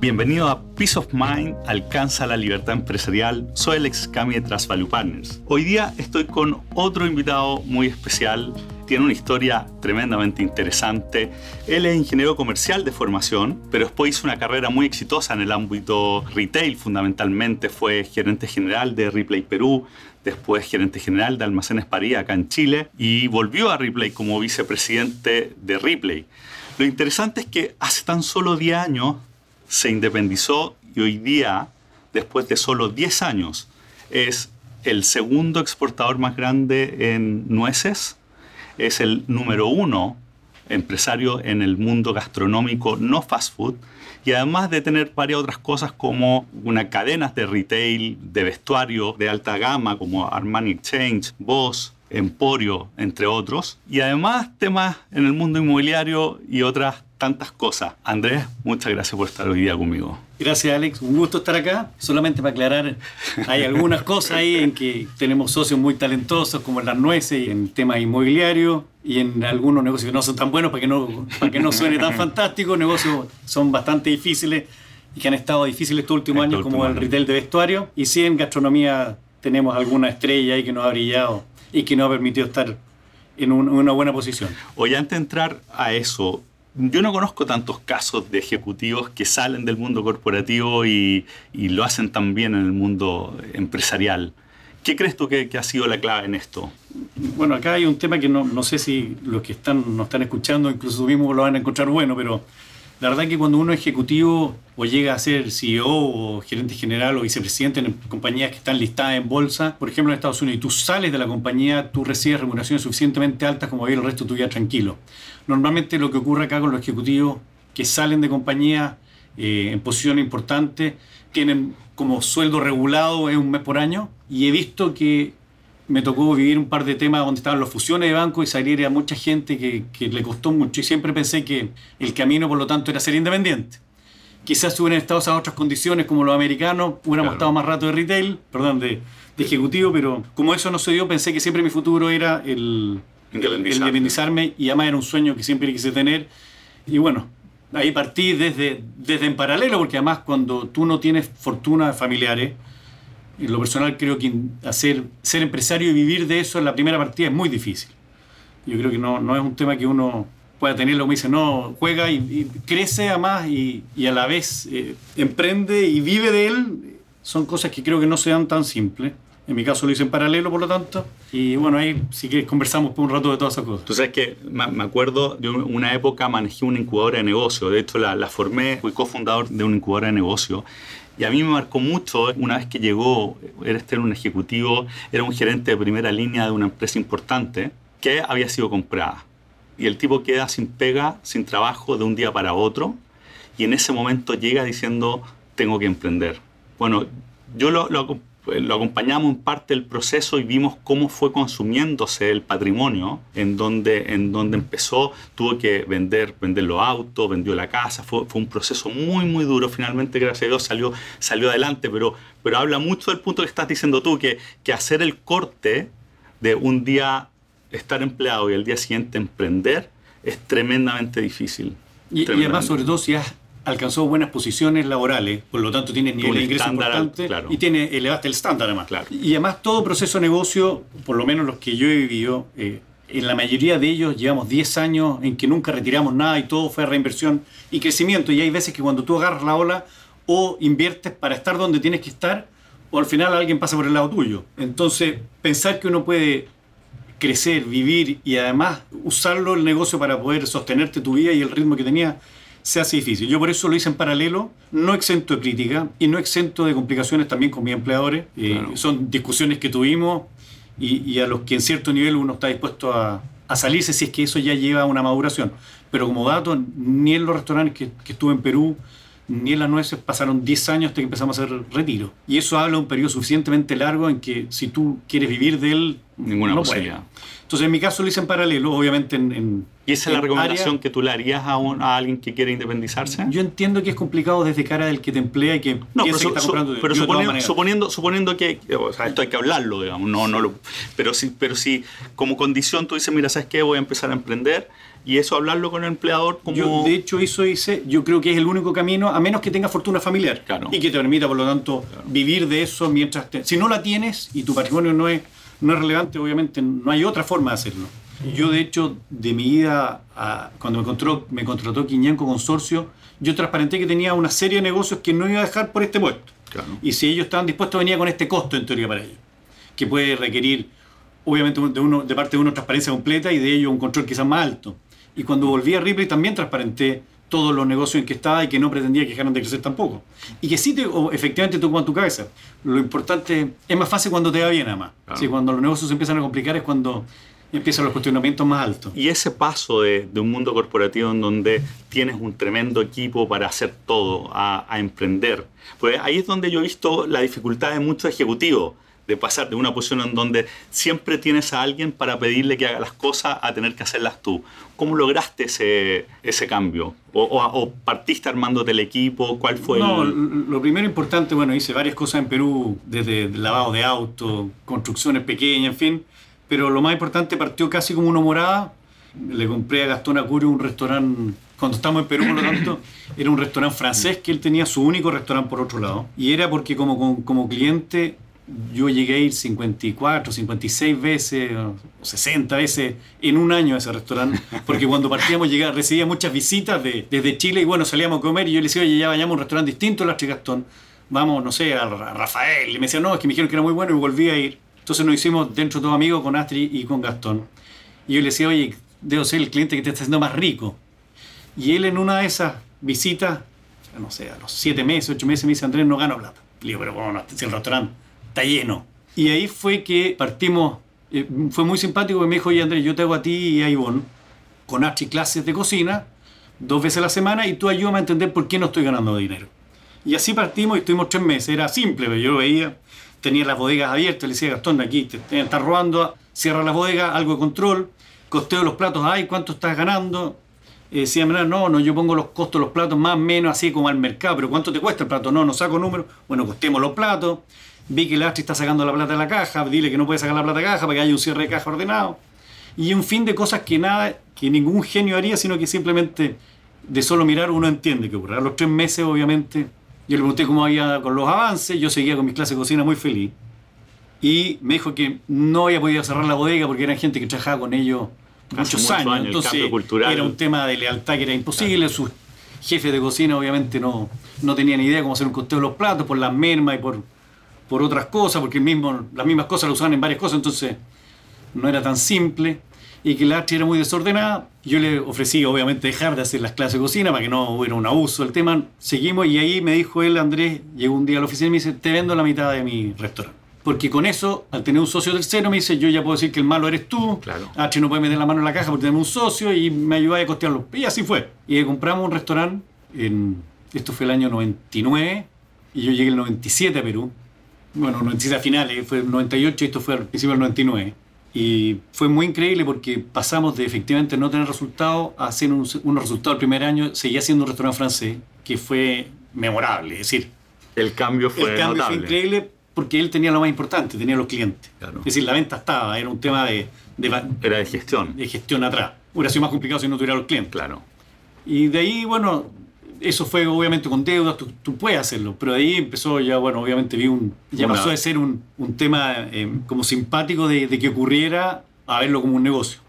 Bienvenido a Peace of Mind, alcanza la libertad empresarial. Soy Alex Cami de Trust Partners. Hoy día estoy con otro invitado muy especial. Tiene una historia tremendamente interesante. Él es ingeniero comercial de formación, pero después hizo una carrera muy exitosa en el ámbito retail. Fundamentalmente fue gerente general de Ripley Perú, después gerente general de Almacenes París acá en Chile y volvió a Ripley como vicepresidente de Ripley. Lo interesante es que hace tan solo 10 años se independizó y hoy día, después de solo 10 años, es el segundo exportador más grande en nueces, es el número uno empresario en el mundo gastronómico no fast food y además de tener varias otras cosas como una cadenas de retail, de vestuario de alta gama como Armani Exchange, Boss, Emporio, entre otros, y además temas en el mundo inmobiliario y otras tantas cosas. Andrés, muchas gracias por estar hoy día conmigo. Gracias, Alex. Un gusto estar acá. Solamente para aclarar, hay algunas cosas ahí en que tenemos socios muy talentosos, como en las nueces y en temas inmobiliarios, y en algunos negocios que no son tan buenos para que no, para que no suene tan fantástico. Negocios son bastante difíciles y que han estado difíciles estos últimos años, como el retail de vestuario. Y sí, en gastronomía tenemos alguna estrella ahí que nos ha brillado y que nos ha permitido estar en una buena posición. Hoy, antes de entrar a eso, yo no conozco tantos casos de ejecutivos que salen del mundo corporativo y, lo hacen también en el mundo empresarial. ¿Qué crees tú que, ha sido la clave en esto? Bueno, acá hay un tema que no, sé si los que están, nos están escuchando, incluso mismos lo van a encontrar bueno, pero la verdad que cuando uno es ejecutivo o llega a ser CEO o gerente general o vicepresidente en compañías que están listadas en bolsa, por ejemplo en Estados Unidos, y tú sales de la compañía, tú recibes remuneraciones suficientemente altas como vivir el resto de tu vida tranquilo. Normalmente lo que ocurre acá con los ejecutivos que salen de compañía eh, en posición importante tienen como sueldo regulado es un mes por año y he visto que me tocó vivir un par de temas donde estaban las fusiones de banco y salir a mucha gente que, que, le costó mucho y siempre pensé que el camino por lo tanto era ser independiente. Quizás si hubieran estado a otras condiciones como los americanos, hubiéramos estado más rato de retail, perdón, de, de, ejecutivo, pero como eso no se dio, pensé que siempre mi futuro era el, independizarme y además era un sueño que siempre quise tener. Y bueno, ahí partí desde, desde en paralelo, porque además cuando tú no tienes fortuna familiares, en lo personal creo que hacer, ser empresario y vivir de eso en la primera partida es muy difícil. Yo creo que no, no es un tema que uno pueda tenerlo como dice, no, juega y, crece además y, y, a la vez eh, emprende y vive de él. Son cosas que creo que no sean tan simples. En mi caso lo hice en paralelo, por lo tanto. Y bueno, ahí sí que conversamos por un rato de todas esas cosas. Tú sabes que me acuerdo, de una época manejé una incubadora de negocio. De hecho, la, la formé, fui cofundador de una incubadora de negocio. Y a mí me marcó mucho, una vez que llegó, era este un ejecutivo, era un gerente de primera línea de una empresa importante que había sido comprada. Y el tipo queda sin pega, sin trabajo de un día para otro. Y en ese momento llega diciendo, tengo que emprender. Bueno, yo lo, lo, lo acompañamos en parte del proceso y vimos cómo fue consumiéndose el patrimonio, en donde, en donde empezó, tuvo que vender, vender los autos, vendió la casa, fue, fue un proceso muy, muy duro. Finalmente, gracias a Dios, salió, salió adelante, pero, pero habla mucho del punto que estás diciendo tú, que, que hacer el corte de un día estar empleado y el día siguiente emprender es tremendamente difícil. Y, y además, sobre todo, si has alcanzó buenas posiciones laborales, por lo tanto tiene nivel de ingreso importante y tiene elevaste el estándar además. Y además todo proceso de negocio, por lo menos los que yo he vivido, eh, en la mayoría de ellos llevamos 10 años en que nunca retiramos nada y todo fue reinversión y crecimiento. Y hay veces que cuando tú agarras la ola o inviertes para estar donde tienes que estar, o al final alguien pasa por el lado tuyo. Entonces, pensar que uno puede crecer, vivir y además usarlo el negocio para poder sostenerte tu vida y el ritmo que tenía se hace difícil. Yo por eso lo hice en paralelo, no exento de crítica y no exento de complicaciones también con mis empleadores. Eh, son discusiones que tuvimos y, a los que en cierto nivel uno está dispuesto a, salirse si es que eso ya lleva a una maduración. Pero como dato, ni en los restaurantes que, que estuve en Perú, ni en las nueces pasaron 10 años hasta que empezamos a hacer retiro. Y eso habla de un periodo suficientemente largo en que si tú quieres vivir de él, Ninguna no posibilidad. Puede. Entonces, en mi caso lo hice en paralelo, obviamente en... en ¿Y esa es la en recomendación área- que tú le harías a, un- a alguien que quiere independizarse? Yo entiendo que es complicado desde cara del que te emplea y que No, pero, su- que está su- comprando pero de todas suponiendo, suponiendo, suponiendo que, o sea, esto hay que hablarlo, digamos, no, no lo, pero si, pero si como condición tú dices, mira, ¿sabes qué? Voy a empezar a emprender y eso hablarlo con el empleador como... Yo, de hecho, eso hice, yo creo que es el único camino, a menos que tengas fortuna familiar. Claro. Y que te permita, por lo tanto, vivir de eso mientras... te- si no la tienes y tu patrimonio no es, no es relevante, obviamente no hay otra forma de hacerlo. Yo, de hecho, de mi vida, a- cuando me, contrató, me contrató Quiñanco Consorcio, yo transparenté que tenía una serie de negocios que no iba a dejar por este puesto. Claro. Y si ellos estaban dispuestos, venía con este costo, en teoría, para ellos. Que puede requerir, obviamente, de, uno, de parte de uno transparencia completa y de ellos un control quizás más alto. Y cuando volví a Ripley también transparenté todos los negocios en que estaba y que no pretendía que dejaran de crecer tampoco. Y que sí, te, o efectivamente, tú en tu cabeza. Lo importante es más fácil cuando te va bien, además. Claro. Sí, cuando los negocios se empiezan a complicar es cuando empiezan los cuestionamientos más altos. Y ese paso de, de un mundo corporativo en donde tienes un tremendo equipo para hacer todo, a, a emprender, pues ahí es donde yo he visto la dificultad de muchos ejecutivos de pasar de una posición en donde siempre tienes a alguien para pedirle que haga las cosas a tener que hacerlas tú. ¿Cómo lograste ese, ese cambio? ¿O, o- o partiste armándote el equipo? ¿Cuál fue No, el...? lo primero importante, bueno, hice varias cosas en Perú, desde lavado de auto, construcciones pequeñas, en fin, pero lo más importante partió casi como una morada. Le compré a Gastón Acurio un restaurante, cuando estamos en Perú, por lo tanto, era un restaurante francés que él tenía su único restaurante por otro lado. Y era porque como, como, como cliente yo llegué a ir 54, 56 veces, o 60 veces en un año a ese restaurante, porque cuando partíamos llegaba, recibía muchas visitas de- desde Chile y bueno, salíamos a comer y yo le decía, oye, ya vayamos a un restaurante distinto, el Gastón, vamos, no sé, a Ra- Rafael, y me decía, no, es que me dijeron que era muy bueno y volví a ir. Entonces nos hicimos dentro todos amigos con Astrid y con Gastón. Y yo le decía, oye, debo ser el cliente que te está haciendo más rico. Y él en una de esas visitas, no sé, a los siete meses, ocho meses, me dice, Andrés, no gano plata. Le digo, pero bueno, si el restaurante está lleno. Y ahí fue que partimos, eh, fue muy simpático, porque me dijo, oye Andrés, yo te hago a ti y a Ivonne con Archie clases de cocina, dos veces a la semana, y tú ayúdame a entender por qué no estoy ganando dinero. Y así partimos y estuvimos tres meses, era simple, pero yo lo veía, tenía las bodegas abiertas, le decía, Gastón, aquí te, te estás robando, cierra la bodega, algo de control, costeo los platos, ay, ¿cuánto estás ganando? Decía, "Mira, no, no, yo pongo los costos de los platos más o menos así como al mercado, pero ¿cuánto te cuesta el plato? No, no saco números, bueno, costemos los platos, vi que el Astrid está sacando la plata de la caja, dile que no puede sacar la plata de la caja para que haya un cierre de caja ordenado, y un fin de cosas que nada, que ningún genio haría, sino que simplemente de solo mirar uno entiende que ocurre. A los tres meses, obviamente, yo le pregunté cómo había con los avances, yo seguía con mis clases de cocina muy feliz, y me dijo que no había podido cerrar la bodega porque eran gente que trabajaba con ellos muchos muchos años, años, entonces cultural. era un tema de lealtad que era imposible, sus jefes de cocina obviamente no, no tenían idea cómo hacer un costeo de los platos por las mermas y por, por otras cosas, porque mismo, las mismas cosas las usaban en varias cosas, entonces no era tan simple y que la Archie era muy desordenada. Yo le ofrecí, obviamente, dejar de hacer las clases de cocina para que no hubiera un abuso del tema. Seguimos y ahí me dijo él, Andrés, llegó un día a la oficina y me dice, te vendo la mitad de mi restaurante. Porque con eso, al tener un socio tercero, me dice, yo ya puedo decir que el malo eres tú. Claro. Archie no puede meter la mano en la caja porque tenemos un socio y me ayudaba a costearlo. Y así fue. Y compramos un restaurante, en, esto fue el año 99, y yo llegué el 97 a Perú bueno, 97 a finales, fue el 98 y esto fue al principio del 99. Y fue muy increíble porque pasamos de efectivamente no tener resultados a hacer un- unos resultados el primer año, seguía siendo un restaurante francés, que fue memorable. Es decir, El cambio fue el cambio notable. fue increíble porque él tenía lo más importante, tenía los clientes. Claro. Es decir, la venta estaba, era un tema de, de Era de gestión. de gestión atrás. Hubiera sido más complicado si no tuviera los clientes. Claro. Y de ahí, bueno, eso fue obviamente con deudas, tú, tú puedes hacerlo, pero ahí empezó ya, bueno, obviamente vi un, ya Una- pasó de ser un, un tema eh, como simpático de, de que ocurriera a verlo como un negocio.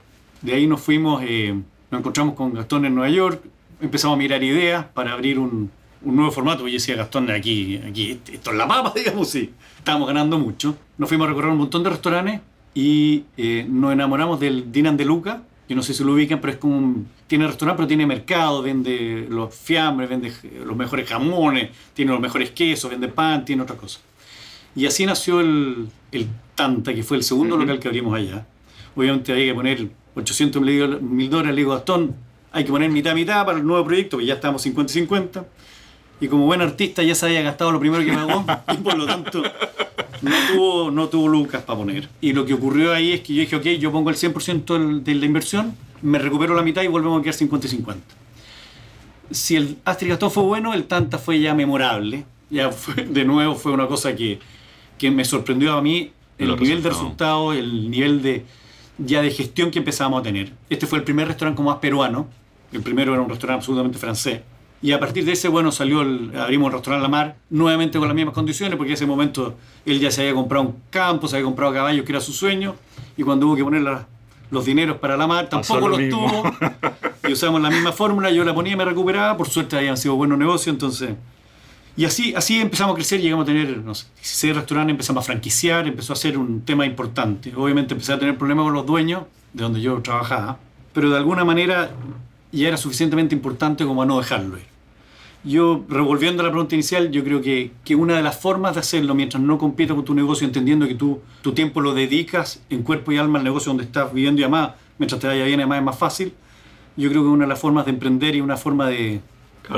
De ahí nos fuimos, eh, nos encontramos con Gastón en Nueva York, empezamos a mirar ideas para abrir un, un nuevo formato, yo decía, Gastón, aquí, aquí, esto es la papa, digamos, sí. Estábamos ganando mucho. Nos fuimos a recorrer un montón de restaurantes y eh, nos enamoramos del Dinan de Luca. Yo no sé si lo ubican, pero es como un, tiene restaurante, pero tiene mercado, vende los fiambres, vende los mejores jamones, tiene los mejores quesos, vende pan, tiene otras cosas. Y así nació el, el Tanta, que fue el segundo Ujú. local que abrimos allá. Obviamente había que poner 800 mil dólares, le digo Gastón, hay que poner mitad mitad para el nuevo proyecto, porque ya estábamos 50 y 50. Y como buen artista ya se había gastado lo primero que pagó, y por lo tanto No tuvo, no tuvo lucas para poner. Y lo que ocurrió ahí es que yo dije, ok, yo pongo el 100% de la inversión, me recupero la mitad y volvemos a quedar 50 y 50. Si el Astrid fue bueno, el Tanta fue ya memorable. Ya de nuevo fue una cosa que, que me sorprendió a mí el nivel de resultados, el nivel de ya de gestión que empezábamos a tener. Este fue el primer restaurante como más peruano, el primero era un restaurante absolutamente francés. Y a partir de ese, bueno, salió el, abrimos el restaurante La Mar, nuevamente con las mismas condiciones, porque en ese momento él ya se había comprado un campo, se había comprado caballos, que era su sueño, y cuando hubo que poner los dineros para La Mar, tampoco los tuvo. Y usamos la misma fórmula, yo la ponía y me recuperaba, por suerte habían sido buenos negocios, entonces... Y así, así empezamos a crecer, llegamos a tener, no sé, 16 restaurantes, empezamos a franquiciar, empezó a ser un tema importante. Obviamente empecé a tener problemas con los dueños, de donde yo trabajaba, pero de alguna manera ya era suficientemente importante como a no dejarlo ir. Yo, revolviendo la pregunta inicial, yo creo que, que, una de las formas de hacerlo mientras no compitas con tu negocio, entendiendo que tú tu tiempo lo dedicas en cuerpo y alma al negocio donde estás viviendo y además, mientras te vaya bien, además es más fácil, yo creo que una de las formas de emprender y una forma de,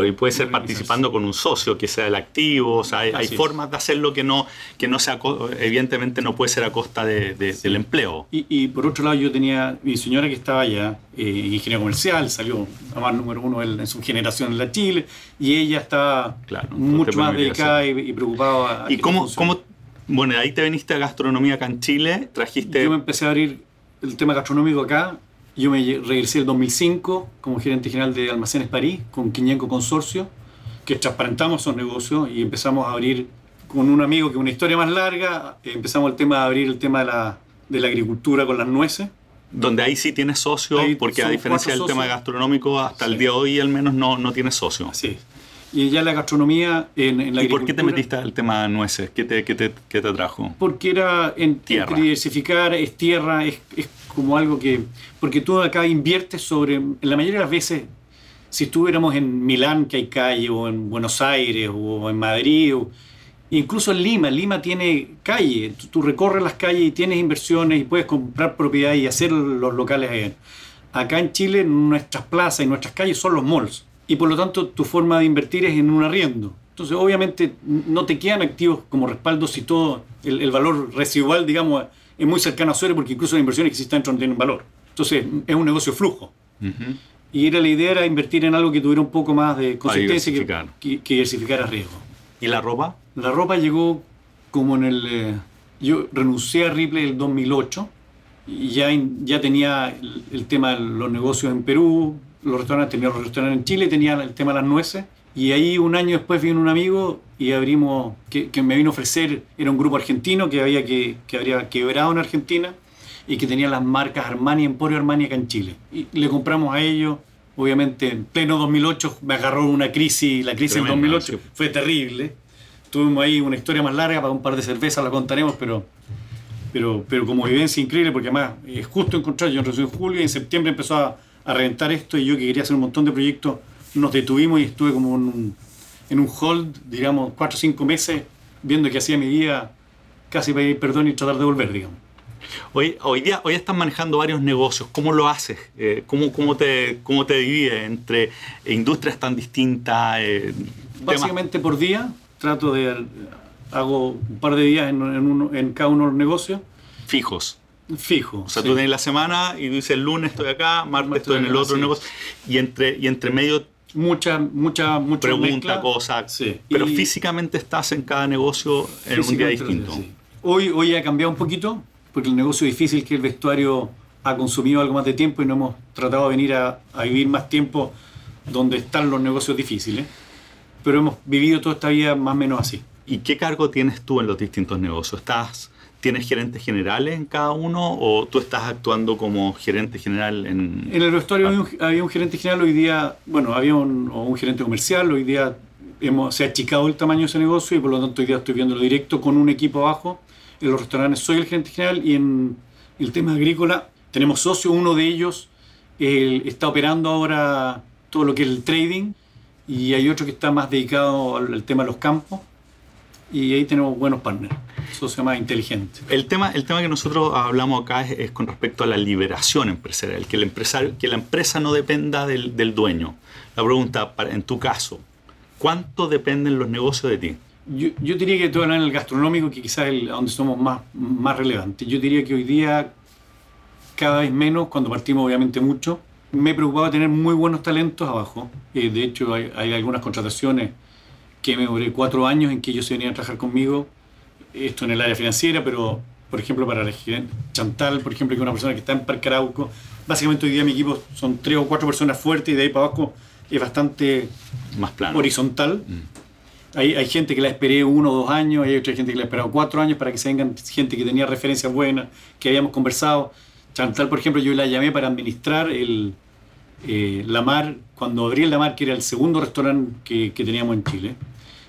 y puede ser participando con un socio que sea el activo, o sea, hay, formas de hacerlo que no, que no sea, evidentemente no puede ser a costa de, del empleo. Y, por otro lado yo tenía mi señora que estaba allá, eh, ingeniero comercial, salió a más número uno en, su generación en la Chile, y ella estaba mucho más dedicada y, preocupada. ¿Y cómo, cómo, bueno, ahí te viniste a gastronomía acá en Chile, trajiste... Yo me empecé a abrir el tema gastronómico acá, yo me regresé en 2005 como gerente general de Almacenes París con Quiñenco Consorcio, que transparentamos esos negocios y empezamos a abrir con un amigo que una historia más larga, empezamos el tema de abrir el tema de la, de la agricultura con las nueces. Donde ahí sí tienes socio, porque a diferencia del tema gastronómico, hasta el día de hoy al menos no, no tienes socio. Sí. Y ya la gastronomía en, en la ¿Y por qué te metiste al tema nueces? ¿Qué te, qué te, qué te atrajo? Porque era en, tierra. diversificar, es tierra, es, es como algo que... Porque tú acá inviertes sobre... En la mayoría de las veces, si estuviéramos en Milán, que hay calle, o en Buenos Aires, o en Madrid, o incluso en Lima, Lima tiene calle, tú, recorres las calles y tienes inversiones y puedes comprar propiedad y hacer los locales Acá en Chile, nuestras plazas y nuestras calles son los malls. Y por lo tanto, tu forma de invertir es en un arriendo. Entonces, obviamente, no te quedan activos como respaldo si todo el valor residual, digamos, es muy cercano a cero porque incluso las inversiones que existen dentro no tienen valor. Entonces, es un negocio flujo. Y era la idea era invertir en algo que tuviera un poco más de consistencia que, que, diversificara riesgo. ¿Y la ropa? La ropa llegó como en el... Eh, yo renuncié a Ripley en el 2008 y ya, ya tenía el, el, tema de los negocios en Perú, los restaurantes, tenía los restaurantes en Chile, tenía el tema de las nueces y ahí un año después vino un amigo y abrimos, que, me vino a ofrecer, era un grupo argentino que había que, que habría quebrado en Argentina y que tenía las marcas Armani, Emporio Armani acá en Chile. Y le compramos a ellos, obviamente en pleno 2008 me agarró una crisis, la crisis en 2008 fue terrible. Tuvimos ahí una historia más larga, para un par de cervezas la contaremos, pero, pero, pero como vivencia increíble, porque además es justo encontrar, yo en julio y en septiembre empezó a, a reventar esto y yo que quería hacer un montón de proyectos nos detuvimos y estuve como en un, en un hold, digamos, cuatro o cinco meses, viendo que hacía mi día casi pedir perdón y tratar de volver, digamos. Hoy, hoy día hoy estás manejando varios negocios. ¿Cómo lo haces? Eh, ¿cómo, cómo, te, ¿Cómo te divides entre industrias tan distintas? Eh, Básicamente por día. Trato de... Hago un par de días en, en, en cada uno de los negocios. Fijos. Fijo. O sea, tú tienes la semana y dices el lunes estoy acá, martes estoy en el otro negocio. Y entre, y entre medio mucha, mucha, mucha pregunta, cosas. Pero físicamente estás en cada negocio en un día distinto. Hoy, hoy ha cambiado un poquito, porque el negocio difícil que el vestuario ha consumido algo más de tiempo y no hemos tratado de venir a, a vivir más tiempo donde están los negocios difíciles. Pero hemos vivido toda esta vida más o menos así. ¿Y qué cargo tienes tú en los distintos negocios? ¿Estás ¿Tienes gerentes generales en cada uno o tú estás actuando como gerente general en...? En el vestuario había, un, gerente general, hoy día, bueno, había un, un gerente comercial, hoy día hemos, se ha achicado el tamaño de ese negocio y por lo tanto hoy día estoy viéndolo directo con un equipo abajo. En los restaurantes soy el gerente general y en el tema agrícola tenemos socios, uno de ellos está operando ahora todo lo que es el trading y hay otro que está más dedicado al tema de los campos y ahí tenemos buenos partners. Eso se llama inteligente. El tema, el tema que nosotros hablamos acá es, con respecto a la liberación empresarial, que, el empresario, que la empresa no dependa del, del dueño. La pregunta, para, en tu caso, ¿cuánto dependen los negocios de ti? Yo, yo diría que todo en el gastronómico, que quizás es donde somos más, más relevantes. Yo diría que hoy día, cada vez menos, cuando partimos obviamente mucho, me preocupaba tener muy buenos talentos abajo. Eh, de hecho, hay, hay, algunas contrataciones que me duré cuatro años en que ellos se venían a trabajar conmigo, esto en el área financiera, pero por ejemplo para la Chantal, por ejemplo, que es una persona que está en Parque Arauco. Básicamente hoy día mi equipo son tres o cuatro personas fuertes y de ahí para abajo es bastante Más plano. horizontal. Mm. Hay, hay, gente que la esperé uno o dos años, hay otra gente que la ha esperado cuatro años para que se vengan gente que tenía referencias buenas, que habíamos conversado. Chantal, por ejemplo, yo la llamé para administrar el, eh, La Mar, cuando abrí el La Mar, que era el segundo restaurante que, que teníamos en Chile.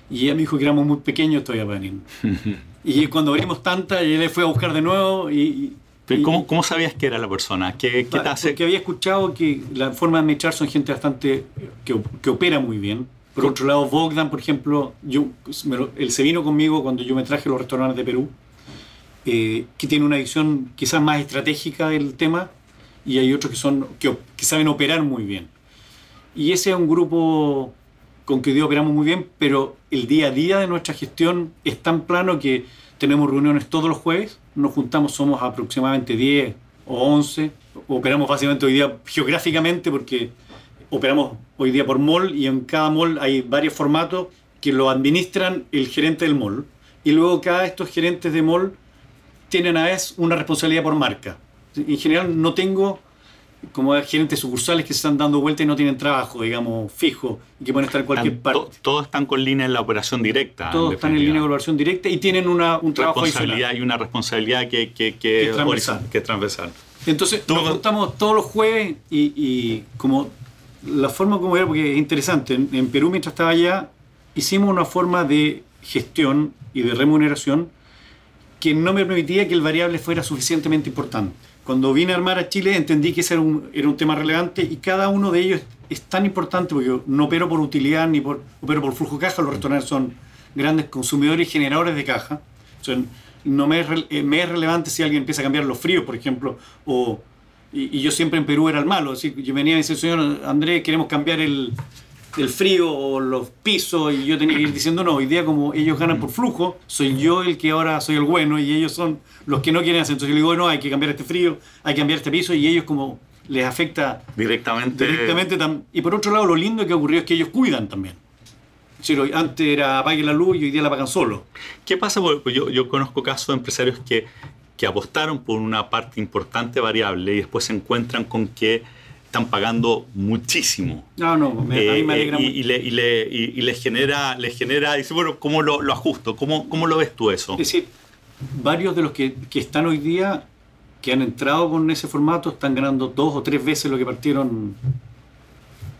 Y ella me dijo que éramos muy pequeños todavía para venir. y cuando abrimos tanta, ella le fue a buscar de nuevo y, ¿Pero cómo, ¿Cómo, sabías que era la persona? ¿Qué, qué te hace? Porque había escuchado que la forma de administrar son gente bastante que, que opera muy bien. Por otro lado, Bogdan, por ejemplo, yo, él se vino conmigo cuando yo me traje los restaurantes de Perú, eh, que tiene una visión quizás más estratégica del tema, y hay otros que, son, que, saben operar muy bien. Y ese es un grupo con que hoy día operamos muy bien, pero el día a día de nuestra gestión es tan plano que tenemos reuniones todos los jueves, nos juntamos, somos aproximadamente 10 o 11, operamos básicamente hoy día geográficamente porque operamos hoy día por mall y en cada mall hay varios formatos que lo administran el gerente del mall y luego cada de estos gerentes de mall tienen a vez una responsabilidad por marca. En general no tengo como gerentes sucursales que se están dando vuelta y no tienen trabajo, digamos, fijo, y que pueden estar en cualquier parte. Todos están con línea en la operación directa. Todos están en línea de operación directa y tienen una, un trabajo responsabilidad y una responsabilidad que, que, que, que, es transversal. que, es transversal. Entonces, nos juntamos todos los jueves y, y, como la forma como era, porque es interesante, en, en Perú mientras estaba allá, hicimos una forma de gestión y de remuneración que no me permitía que el variable fuera suficientemente importante cuando vine a armar a Chile entendí que ese era un, era un tema relevante y cada uno de ellos es tan importante porque yo no opero por utilidad ni por, opero por flujo de caja, los restaurantes son grandes consumidores y generadores de caja. O sea, no me es, me es, relevante si alguien empieza a cambiar los fríos, por ejemplo, o, y, y yo siempre en Perú era el malo. Así, yo venía y decía, señor Andrés, queremos cambiar el, el frío o los pisos y yo tenía que ir diciendo no, hoy día como ellos ganan por flujo, soy yo el que ahora soy el bueno y ellos son los que no quieren hacer. Entonces yo le digo, no, hay que cambiar este frío, hay que cambiar este piso y ellos como les afecta directamente. directamente y por otro lado lo lindo que ocurrió es que ellos cuidan también. Antes era apague la luz y hoy día la apagan solo. ¿Qué pasa? Yo, yo conozco casos de empresarios que, que apostaron por una parte importante variable y después se encuentran con que están pagando muchísimo. No, no, me, a mí me alegra eh, y, y, le, y, le, y, les genera, les genera, dice, bueno, ¿cómo lo, lo ajusto? ¿Cómo, ¿Cómo, lo ves tú eso? Es decir, varios de los que, que, están hoy día, que han entrado con ese formato, están ganando dos o tres veces lo que partieron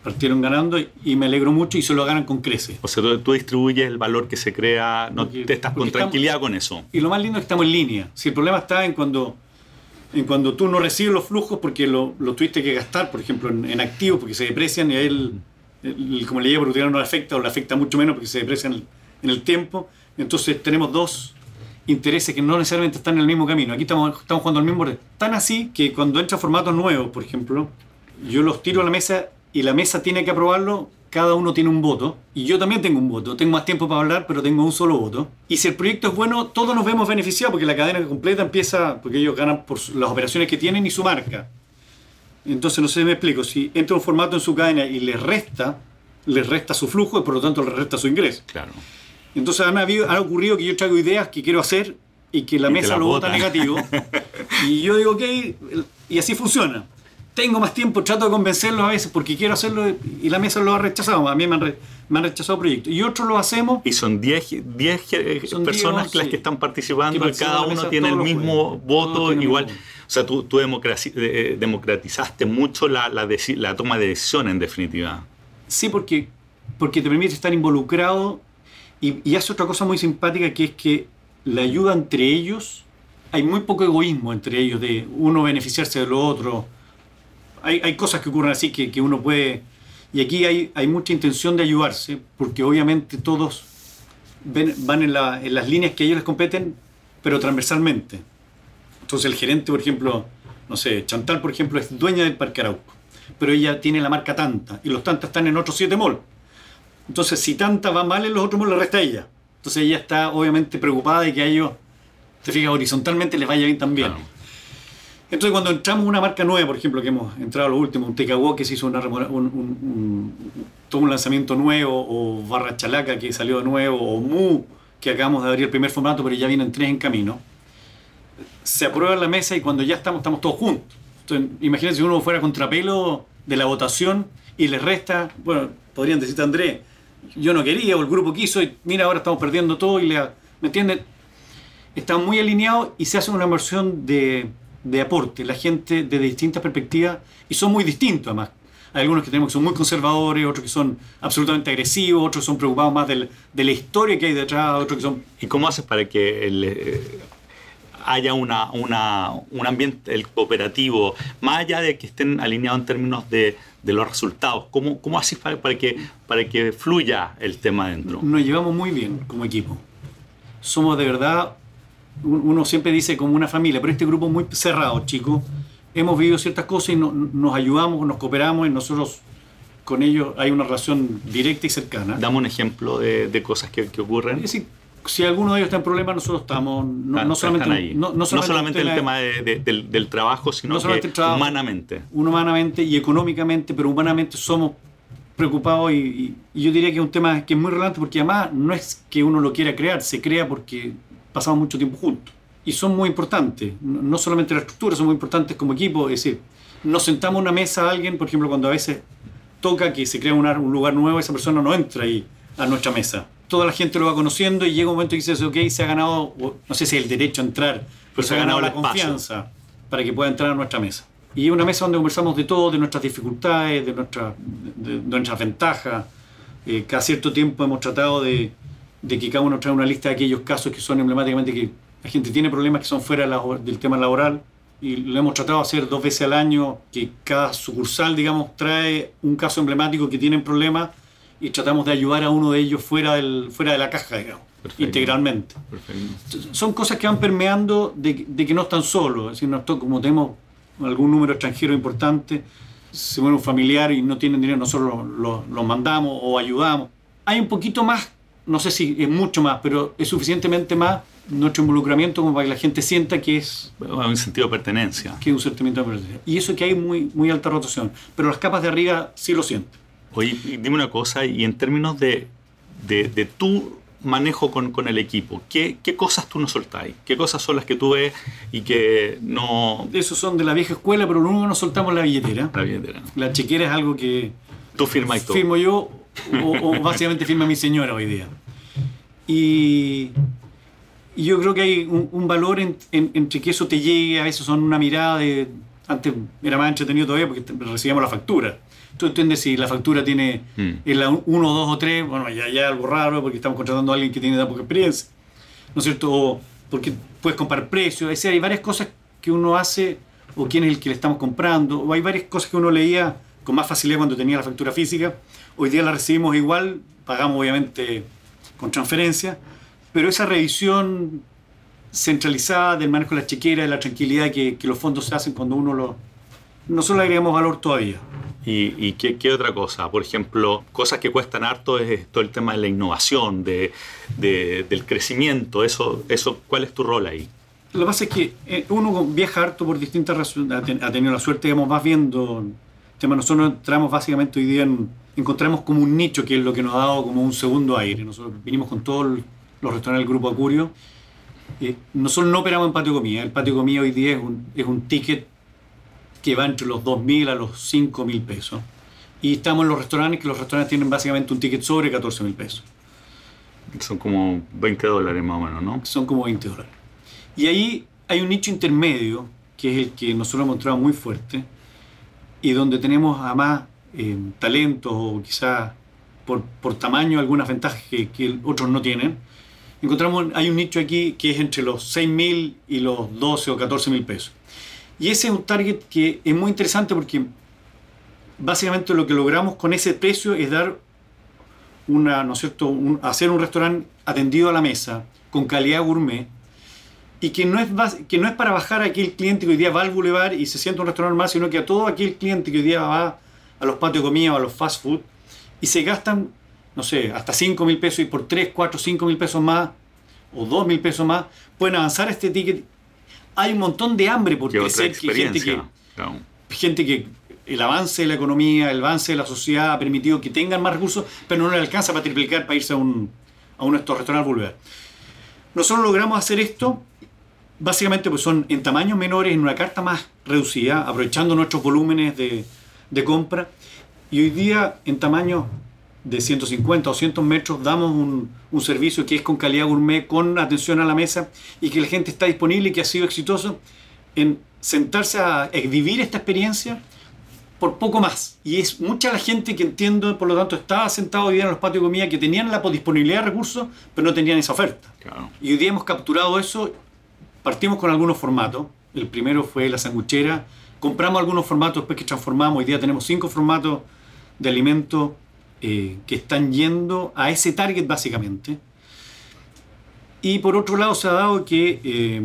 partieron ganando y me alegro mucho y se lo ganan con crece. O sea, tú, tú distribuyes el valor que se crea, no porque, te estás con tranquilidad estamos, con eso. Y lo más lindo es que estamos en línea. Si el problema está en cuando en cuando tú no recibes los flujos porque lo, lo tuviste que gastar, por ejemplo, en, activos, porque se deprecian y a él, el, como le lleva por no le afecta o le afecta mucho menos porque se deprecian en el, en el tiempo. Entonces tenemos dos intereses que no necesariamente están en el mismo camino. Aquí estamos, estamos jugando al mismo Tan así que cuando entra formatos nuevos, por ejemplo, yo los tiro a la mesa y la mesa tiene que aprobarlo cada uno tiene un voto y yo también tengo un voto. Tengo más tiempo para hablar, pero tengo un solo voto. Y si el proyecto es bueno, todos nos vemos beneficiados porque la cadena completa empieza, porque ellos ganan por las operaciones que tienen y su marca. Entonces, no sé si me explico, si entra un formato en su cadena y les resta, les resta su flujo y por lo tanto les resta su ingreso. Claro. Entonces han, habido, han ocurrido que yo traigo ideas que quiero hacer y que la y mesa lo vota negativo. y yo digo, ok, y así funciona tengo más tiempo, trato de convencerlos a veces porque quiero hacerlo y la mesa lo ha rechazado. A mí me han, re, me han rechazado proyectos. Y otros lo hacemos. Y son 10 personas 10, las que están participando que y cada uno tiene el mismo voto. Igual, mismo. o sea, tú, tú eh, democratizaste mucho la, la, la, toma de decisión en definitiva. Sí, porque, porque te permite estar involucrado y, y hace otra cosa muy simpática que es que la ayuda entre ellos, hay muy poco egoísmo entre ellos de uno beneficiarse de lo otro hay, hay cosas que ocurren así que, que uno puede... Y aquí hay, hay, mucha intención de ayudarse, porque obviamente todos ven, van en, la, las líneas que a ellos les competen, pero transversalmente. Entonces el gerente, por ejemplo, no sé, Chantal, por ejemplo, es dueña del Parque Arauco, pero ella tiene la marca Tanta, y los Tanta están en otros siete malls. Entonces, si Tanta va mal en los otros malls, le resta a ella. Entonces ella está obviamente preocupada de que a ellos, te fijas, horizontalmente les vaya bien también. Claro. Entonces cuando entramos en una marca nueva, por ejemplo, que hemos entrado a lo último, un Tecahuó que se hizo una, un, un- todo un lanzamiento nuevo, o Barra Chalaca que salió de nuevo, o Mu que acabamos de abrir el primer formato, pero ya vienen tres en camino, se aprueba en la mesa y cuando ya estamos, estamos todos juntos. Entonces, imagínense si uno fuera contrapelo de la votación y le resta, bueno, podrían decirte Andrés, yo no quería o el grupo quiso y mira, ahora estamos perdiendo todo y le, ¿me entiendes? Están muy alineados y se hace una inversión de, de aporte, la gente desde distintas perspectivas y son muy distintos además. Hay algunos que tenemos que son muy conservadores, otros que son absolutamente agresivos, otros que son preocupados más del- de la historia que hay detrás, otros que son ¿Y cómo haces para que el, eh, haya una, una- un ambiente el cooperativo, más allá de que estén alineados en términos de, de los resultados? ¿Cómo, cómo haces para, para que, para que fluya el tema dentro? nos llevamos muy bien como equipo. Somos de verdad, uno siempre dice como una familia, pero este grupo es muy cerrado, chicos. Hemos vivido ciertas cosas y no- nos ayudamos, nos cooperamos y nosotros con ellos hay una relación directa y cercana. Dame un ejemplo de, de cosas que, que ocurren. Es decir, si alguno de ellos está en problemas, nosotros estamos, no, solamente, no, no solamente, el tema de- de- del, del trabajo, sino que el trabajo. humanamente. humanamente y económicamente, pero humanamente somos preocupados y, y- y yo diría que es un tema que es muy relevante porque además no es que uno lo quiera crear, se crea porque pasamos mucho tiempo juntos. Y son muy importantes, no solamente la estructura, son muy importantes como equipo, es decir, nos sentamos a una mesa a alguien, por ejemplo, cuando a veces toca que se crea una- un lugar nuevo, esa persona no entra ahí a nuestra mesa. Toda la gente lo va conociendo y llega un momento y dices, ok, se ha ganado, no sé si el derecho a entrar, pero se ha ganado la el espacio. confianza para que pueda entrar a nuestra mesa. Y es una mesa donde conversamos de todo, de nuestras dificultades, de, nuestra- de- de nuestras ventajas. Eh, cada cierto tiempo hemos tratado de, de que cada uno trae una lista de aquellos casos que son emblemáticamente que la gente tiene problemas que son fuera del tema laboral. Y lo hemos tratado de hacer dos veces al año, que cada sucursal, digamos, trae un caso emblemático que tienen problemas y tratamos de ayudar a uno de ellos fuera, del, fuera de la caja, digamos, Perfecto. integralmente Perfecto. son cosas que van permeando de, de que no están solos. Es decir, no como tenemos algún número extranjero importante, se muere un familiar y no tienen dinero, nosotros los lo, los mandamos o ayudamos. Hay un poquito más, no sé si es mucho más, pero es suficientemente más nuestro involucramiento como para que la gente sienta que es, un sentido de pertenencia. que es un sentimiento de pertenencia. Y eso que hay muy, muy alta rotación. Pero las capas de arriba sí lo sienten. Oye, dime una cosa, y en términos de, de, de tu manejo con, con el equipo, ¿qué, ¿qué cosas tú no soltáis? ¿Qué cosas son las que tú ves y que no... Esos son de la vieja escuela, pero que nos soltamos es la billetera. La billetera. La chequera es algo que Tú firmas y todo. firmo yo o, o básicamente firma mi señora hoy día. Y, y yo creo que hay un, un valor en- en- entre que eso te llegue, a veces son una mirada de... Antes era más entretenido todavía porque recibíamos la factura. Tú entiendes si la factura tiene Mm. es la 1, 2 o 3, bueno, ya, ya algo raro porque estamos contratando a alguien que tiene tan poca experiencia. ¿No es cierto? O porque puedes comparar precios. Es decir, hay varias cosas que uno hace o quién es el que le estamos comprando. O hay varias cosas que uno leía con más facilidad cuando tenía la factura física. Hoy día la recibimos igual, pagamos obviamente con transferencia, pero esa revisión centralizada del manejo de la chequera, de la tranquilidad que, que los fondos se hacen cuando uno lo... Nosotros le agregamos valor todavía. ¿Y, y qué, qué otra cosa? Por ejemplo, cosas que cuestan harto es todo el tema de la innovación, de, de- del crecimiento. Eso, eso, ¿Cuál es tu rol ahí? Lo que pasa es que eh, uno viaja harto por distintas razones, ha, ten- ha tenido la suerte, digamos, más viendo temas. Nosotros entramos básicamente hoy día en, encontramos como un nicho que es lo que nos ha dado como un segundo aire. Nosotros vinimos con todos los restaurantes del Grupo Acurio. Eh, nosotros no operamos en patio comida. El patio comida hoy día es un, es un ticket que va entre los 2.000 a los 5.000 pesos. Y estamos en los restaurantes, que los restaurantes tienen básicamente un ticket sobre 14.000 pesos. Son como 20 dólares más o menos, ¿no? son como 20 dólares. Y ahí hay un nicho intermedio, que es el que nosotros hemos encontrado muy fuerte, y donde tenemos además eh, talentos o quizás por, por tamaño algunas ventajas que, otros no tienen. Encontramos, hay un nicho aquí que es entre los 6 mil y los 12 o 14 mil pesos. Y ese es un target que es muy interesante porque básicamente lo que logramos con ese precio es dar una, ¿no es cierto?, hacer un restaurante atendido a la mesa, con calidad gourmet, y que no, es que no es para bajar a aquel cliente que hoy día va al boulevard y se sienta un restaurante más, sino que a todo aquel cliente que hoy día va a los patios de comida o a los fast food y se gastan no sé, hasta 5 mil pesos y por 3, 4, 5 mil pesos más o 2 mil pesos más, pueden avanzar este ticket. Hay un montón de hambre por crecer, que gente que, gente que el avance de la economía, el avance de la sociedad ha permitido que tengan más recursos, pero no les alcanza para triplicar para irse a, un, a uno de estos restaurantes volver. Nosotros logramos hacer esto básicamente pues son en tamaños menores, en una carta más reducida, aprovechando nuestros volúmenes de, de compra. Y hoy día en tamaños de 150 o 200 metros damos un, un, servicio que es con calidad gourmet, con atención a la mesa y que la gente está disponible y que ha sido exitoso en sentarse a vivir esta experiencia por poco más. Y es mucha la gente que entiendo, por lo tanto, estaba sentado hoy día en los patios de comida que tenían la disponibilidad de recursos, pero no tenían esa oferta. Y hoy día hemos capturado eso Partimos con algunos formatos. El primero fue la sanguchera. Compramos algunos formatos después que transformamos. Hoy día tenemos cinco formatos de alimentos eh, que están yendo a ese target básicamente. Y por otro lado se ha dado que... Eh,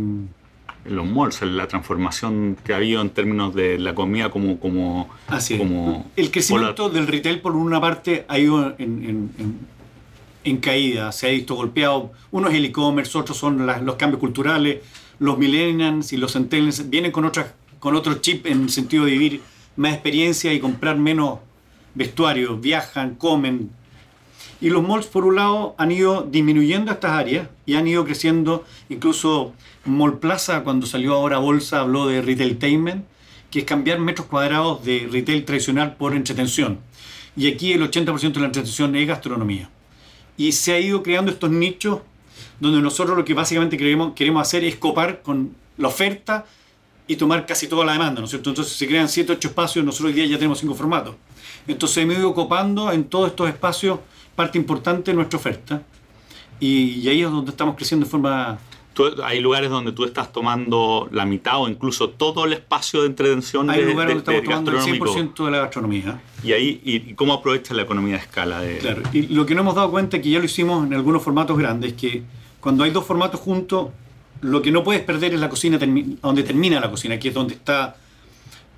los malls, la transformación que ha habido en términos de la comida como... como, como el crecimiento del retail por una parte ha ido en, en, caída, se ha visto golpeado. Uno es el e-commerce, otros son los cambios culturales, los millennials y los centennials vienen con, con otro chip en el sentido de vivir más experiencia y comprar menos vestuario, viajan, comen. Y los malls, por un lado, han ido disminuyendo estas áreas y han ido creciendo. Incluso Mall Plaza, cuando salió ahora Bolsa, habló de retailtainment, que es cambiar metros cuadrados de retail tradicional por entretención. Y aquí el 80% de la entretención es gastronomía. Y se ha ido creando estos nichos donde nosotros lo que básicamente queremos, queremos hacer es copar con la oferta y tomar casi toda la demanda, ¿no es cierto? Entonces se crean 7, 8 espacios, nosotros hoy día ya tenemos 5 formatos. Entonces hemos ido copando en todos estos espacios parte importante de nuestra oferta y, ahí es donde estamos creciendo de forma... hay lugares donde tú estás tomando la mitad o incluso todo el espacio de entretención Hay lugares donde estamos tomando el 100% de la gastronomía. ¿Y ahí y cómo aprovechas la economía de escala? De... Claro, y lo que no hemos dado cuenta, que ya lo hicimos en algunos formatos grandes, que cuando hay dos formatos juntos, lo que no puedes perder es la cocina, donde termina la cocina, aquí es donde está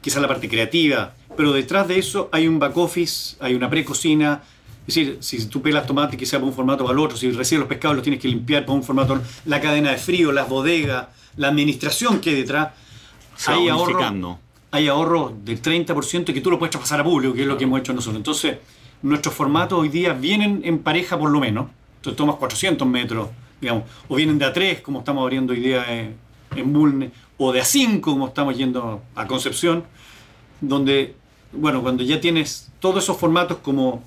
quizás la parte creativa, pero detrás de eso hay un back office, hay una pre-cocina, es decir, si tú pelas tomate quizás para un formato para el otro, si recibes los pescados los tienes que limpiar para un formato, la cadena de frío, las bodegas, la administración que hay detrás, hay ahorro, hay ahorro del 30% que tú lo puedes traspasar a público, que es lo que hemos hecho nosotros. Entonces, nuestros formatos hoy día vienen en pareja por lo menos, entonces tomas 400 metros, o vienen de A3, como estamos abriendo hoy día en, en o de A5, como estamos yendo a Concepción, donde, bueno, cuando ya tienes todos esos formatos como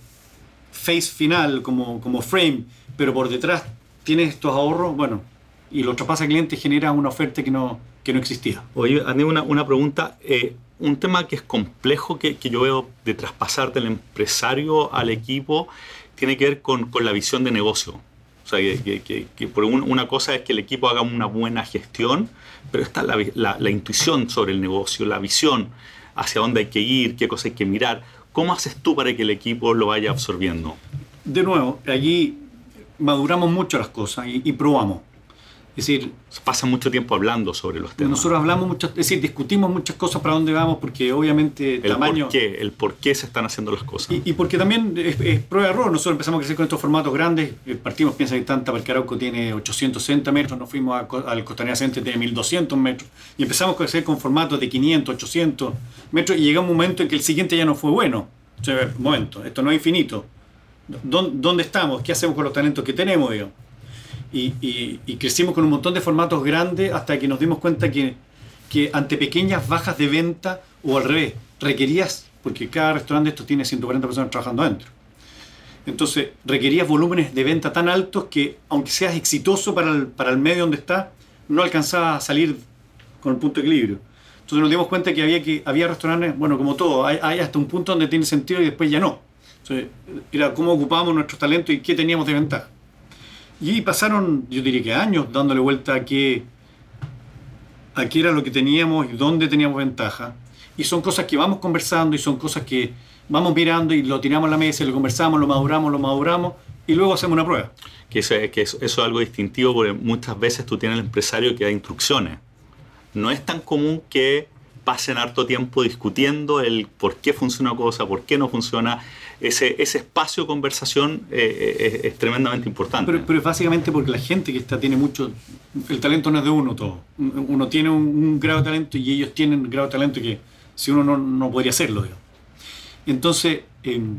face final, como, como frame, pero por detrás tienes estos ahorros, bueno, y lo traspasa al cliente genera una oferta que no, que no existía. Oye, Andy, una, una pregunta. Eh, un tema que es complejo que, que, yo veo de traspasar del empresario al equipo tiene que ver con, con la visión de negocio. O sea, que, que, por una cosa es que el equipo haga una buena gestión, pero está la, la, intuición sobre el negocio, la visión hacia dónde hay que ir, qué cosa hay que mirar. ¿Cómo haces tú para que el equipo lo vaya absorbiendo? De nuevo, allí maduramos mucho las cosas y probamos. Es decir, pasa mucho tiempo hablando sobre los temas. Nosotros hablamos mucho, es decir, discutimos muchas cosas para dónde vamos porque obviamente el tamaño... Por qué, el por qué se están haciendo las cosas. Y, porque también es, prueba de error. Nosotros empezamos a crecer con estos formatos grandes. Partimos, piensa que tanta porque Arauco tiene 860 metros, nos fuimos al Costanera Center tiene 1200 metros. Y empezamos a crecer con formatos de 500, 800 metros y llega un momento en que el siguiente ya no fue bueno. O sea, momento, esto no es infinito. ¿Dónde estamos? ¿Qué hacemos con los talentos que tenemos? Digamos? Y, crecimos con un montón de formatos grandes hasta que nos dimos cuenta que, que ante pequeñas bajas de venta o al revés, requerías, porque cada restaurante de estos tiene 140 personas trabajando adentro. Entonces, requerías volúmenes de venta tan altos que, aunque seas exitoso para el, para el medio donde estás, no alcanzaba a salir con el punto de equilibrio. Entonces nos dimos cuenta que había, que, había restaurantes, bueno, como todo, hay, hay hasta un punto donde tiene sentido y después ya no. Entonces, era cómo ocupábamos nuestros talentos y qué teníamos de ventaja. Y pasaron, yo diría que años, dándole vuelta a qué, a qué era lo que teníamos y dónde teníamos ventaja. Y son cosas que vamos conversando y son cosas que vamos mirando y lo tiramos a la mesa, lo conversamos, lo maduramos, lo maduramos y luego hacemos una prueba. Que eso, que eso, es algo distintivo porque muchas veces tú tienes el empresario que da instrucciones. No es tan común que pasen harto tiempo discutiendo el por qué funciona una cosa, por qué no funciona. Ese, ese espacio de conversación eh, eh, es, tremendamente importante. Pero, pero, es básicamente porque la gente que está tiene mucho... El talento no es de uno todo. Uno tiene un, grado de talento y ellos tienen un grado de talento que si uno no, no podría hacerlo. Digamos. Entonces, em,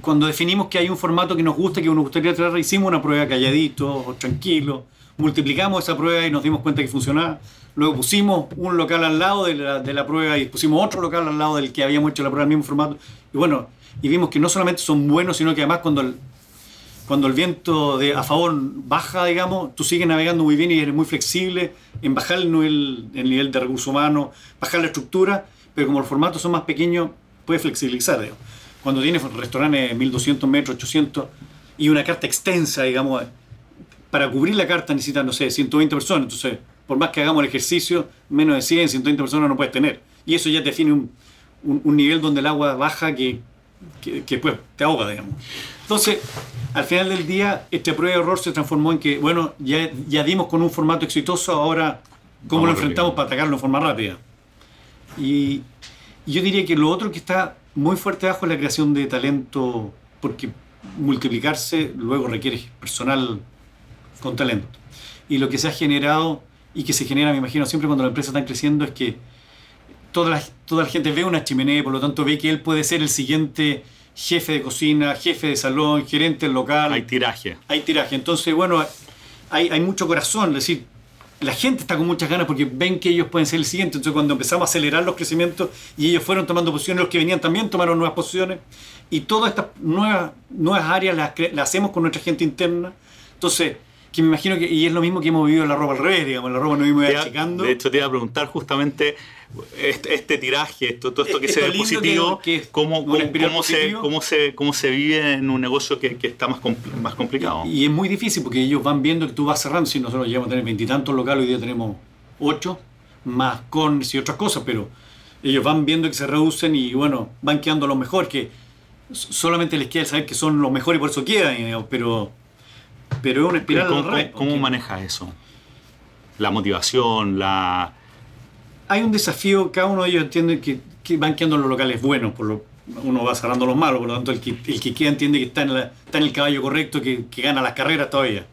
cuando definimos que hay un formato que nos gusta, que nos gustaría traer, hicimos una prueba calladito, tranquilo, multiplicamos esa prueba y nos dimos cuenta que funcionaba. Luego pusimos un local al lado de la, de la prueba y pusimos otro local al lado del que habíamos hecho la prueba en el mismo formato. Y bueno, y vimos que no solamente son buenos, sino que además cuando el, cuando el viento de, a favor baja, digamos, tú sigues navegando muy bien y eres muy flexible en bajar el nivel, el nivel de recursos humanos, bajar la estructura, pero como los formatos son más pequeños, puedes flexibilizar. Digamos. Cuando tienes restaurantes 1200 metros, 800 y una carta extensa, digamos, para cubrir la carta necesitas, no sé, 120 personas. Entonces, por más que hagamos el ejercicio, menos de 100, 120 personas no puedes tener. Y eso ya te define un, un, nivel donde el agua baja que, que, pues, te ahoga, digamos. Entonces, al final del día, este prueba de error se transformó en que, bueno, ya, ya dimos con un formato exitoso, ahora, ¿cómo lo enfrentamos para atacarlo en forma rápida? Y, yo diría que lo otro que está muy fuerte abajo es la creación de talento, porque multiplicarse luego requiere personal con talento. Y lo que se ha generado y que se genera, me imagino, siempre cuando las empresas están creciendo es que toda la, toda la gente ve una chimenea y por lo tanto ve que él puede ser el siguiente jefe de cocina, jefe de salón, gerente local. Hay tiraje. Hay tiraje. Entonces, bueno, hay, hay mucho corazón, es decir, la gente está con muchas ganas porque ven que ellos pueden ser el siguiente. Entonces, cuando empezamos a acelerar los crecimientos y ellos fueron tomando posiciones, los que venían también tomaron nuevas posiciones. Y todas estas nuevas, nuevas áreas las, las hacemos con nuestra gente interna. Entonces, que me imagino que, y es lo mismo que hemos vivido en la ropa al revés, digamos, la ropa nos vimos achicando. De hecho, te iba a preguntar justamente este, este tiraje, esto, todo esto que se ve positivo, cómo, cómo, se, cómo, se, cómo se vive en un negocio que, que está más, más complicado. Y, es muy difícil porque ellos van viendo que tú vas cerrando, si nosotros llegamos a tener veintitantos locales, hoy día tenemos ocho, más con y otras cosas, pero ellos van viendo que se reducen y bueno, van quedando los mejores, que solamente les queda saber que son los mejores y por eso quedan, pero pero es una espiral ¿Cómo, ¿cómo maneja eso? La motivación, la... Hay un desafío, cada uno de ellos entiende que, que van quedando los locales buenos, por lo, uno va cerrando los malos, por lo tanto el que, el que queda entiende que está en, está en el caballo correcto, que, que, gana las carreras todavía.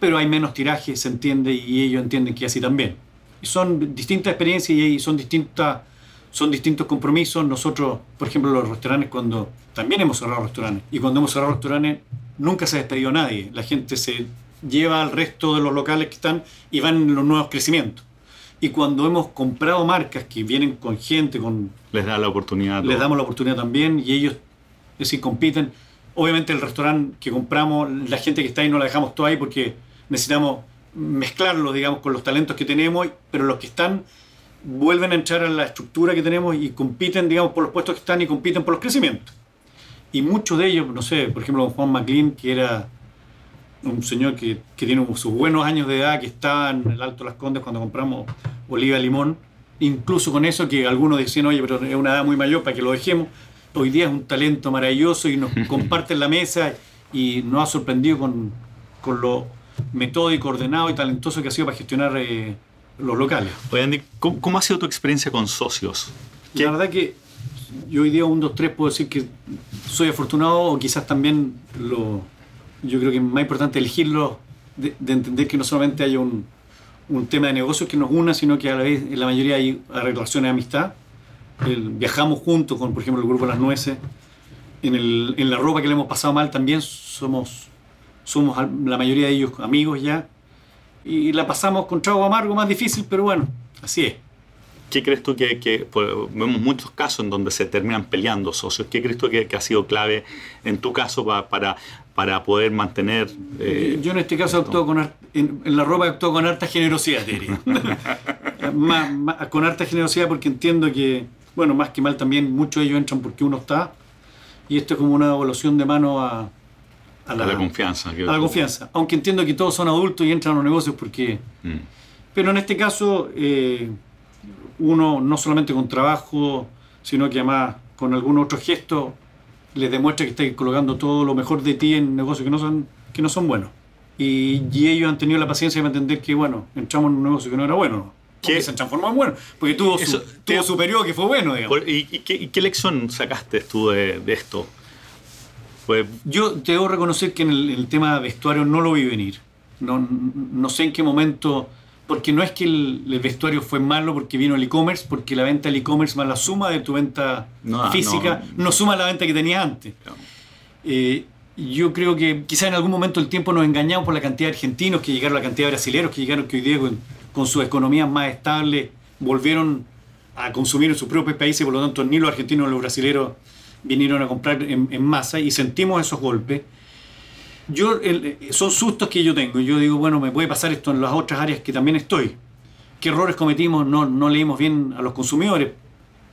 Pero hay menos tiraje, se entiende, y ellos entienden que así también. Y son distintas experiencias y son, distintas, son distintos compromisos. Nosotros, por ejemplo, los restaurantes, cuando también hemos cerrado restaurantes, y cuando hemos cerrado restaurantes nunca se despedido nadie. La gente se lleva al resto de los locales que están y van en los nuevos crecimientos. Y cuando hemos comprado marcas que vienen con gente, con... Les da la oportunidad. Les damos la oportunidad también y ellos, es decir, compiten. Obviamente el restaurante que compramos, la gente que está ahí no la dejamos todo ahí porque necesitamos mezclarlo, digamos, con los talentos que tenemos, pero los que están vuelven a entrar a la estructura que tenemos y compiten, digamos, por los puestos que están y compiten por los crecimientos. Y muchos de ellos, no sé, por ejemplo, Juan MacLean, que era un señor que, que, tiene sus buenos años de edad, que está en el Alto Las Condes cuando compramos Oliva Limón, incluso con eso que algunos decían, oye, pero es una edad muy mayor para que lo dejemos, hoy día es un talento maravilloso y nos comparte la mesa y nos ha sorprendido con, con lo metódico, ordenado y talentoso que ha sido para gestionar eh, los locales. Oye, Andy, ¿cómo, ¿cómo, ha sido tu experiencia con socios? La verdad que yo hoy día, un, dos, tres, puedo decir que soy afortunado o quizás también lo, yo creo que es más importante elegirlo, de, entender que no solamente hay un, un, tema de negocios que nos una, sino que a la vez en la mayoría hay relaciones de amistad. viajamos juntos con, por ejemplo, el grupo Las Nueces. En, el, la ropa que le hemos pasado mal también somos, somos la mayoría de ellos amigos ya. Y la pasamos con trago amargo, más difícil, pero bueno, así es. ¿Qué crees tú que, pues, vemos muchos casos en donde se terminan peleando socios? ¿Qué crees tú que, ha sido clave en tu caso para, para poder mantener... Eh, Yo en este caso actúo con, en, la ropa actúo con harta generosidad, diría. con harta generosidad porque entiendo que, bueno, más que mal también muchos de ellos entran porque uno está y esto es como una evolución de mano a, a, la, confianza. A la confianza. Aunque entiendo que todos son adultos y entran a los negocios porque... Mm. Pero en este caso... Eh, uno no solamente con trabajo, sino que además con algún otro gesto les demuestra que está colocando todo lo mejor de ti en negocios que no son, que no son buenos. Y, ellos han tenido la paciencia de entender que, bueno, entramos en un negocio que no era bueno. porque se transformó en bueno, porque tuvo su, tuvo su periodo que fue bueno, digamos. ¿Y, qué, lección sacaste tú de, esto? Pues, Yo debo reconocer que en el, tema vestuario no lo vi venir. No, no sé en qué momento porque no es que el, vestuario fue malo porque vino el e-commerce, porque la venta del e-commerce más la suma de tu venta física no, suma la venta que tenías antes. Eh, yo creo que quizás en algún momento el tiempo nos engañamos por la cantidad de argentinos que llegaron, la cantidad de brasileños que llegaron, que hoy día con, sus economías más estables volvieron a consumir en sus propios países, por lo tanto ni los argentinos ni los brasileños vinieron a comprar en masa y sentimos esos golpes yo, son sustos que yo tengo. Yo digo, bueno, me puede pasar esto en las otras áreas que también estoy. ¿Qué errores cometimos? No, no leímos bien a los consumidores.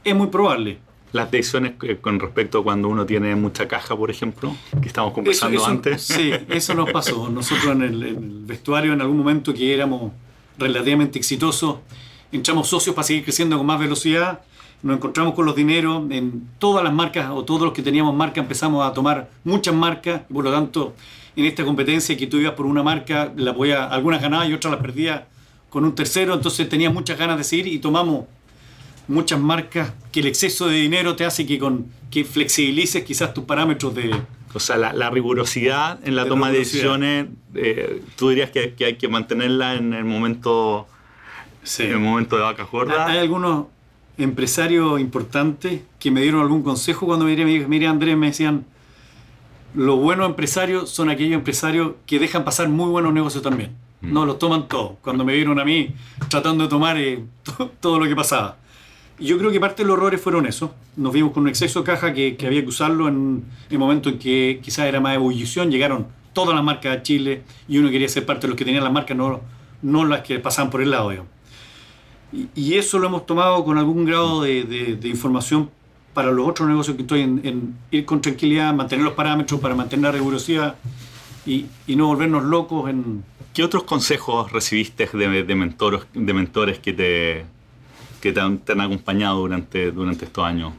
Es muy probable. Las decisiones con respecto a cuando uno tiene mucha caja, por ejemplo, que estamos conversando antes. Sí, eso nos pasó. Nosotros en el, vestuario, en algún momento que éramos relativamente exitosos, entramos socios para seguir creciendo con más velocidad, nos encontramos con los dineros en todas las marcas o todos los que teníamos marca empezamos a tomar muchas marcas y por lo tanto en esta competencia que tú ibas por una marca, la podía, algunas ganaba y otras las perdía con un tercero, entonces tenía muchas ganas de seguir y tomamos muchas marcas que el exceso de dinero te hace que, con, que flexibilices quizás tus parámetros de... O sea, la, rigurosidad en la toma de decisiones, eh, tú dirías que, hay que mantenerla en el momento, en el momento de vaca gorda. Hay algunos empresarios importantes que me dieron algún consejo cuando me dijeron, mire Andrés, me decían, los buenos empresarios son aquellos empresarios que dejan pasar muy buenos negocios también. Mm. No, lo toman todo. Cuando me vieron a mí tratando de tomar eh, todo lo que pasaba. yo creo que parte de los errores fueron eso. Nos vimos con un exceso de caja que, había que usarlo en el momento en que quizás era más ebullición. Llegaron todas las marcas a Chile y uno quería ser parte de los que tenían las marcas, no, no las que pasaban por el lado. Y, eso lo hemos tomado con algún grado de, de información para los otros negocios que estoy en, ir con tranquilidad, mantener los parámetros para mantener la rigurosidad y, no volvernos locos en... ¿Qué otros consejos recibiste de, de, mentores, de mentores que te, que te han, acompañado durante, durante estos años?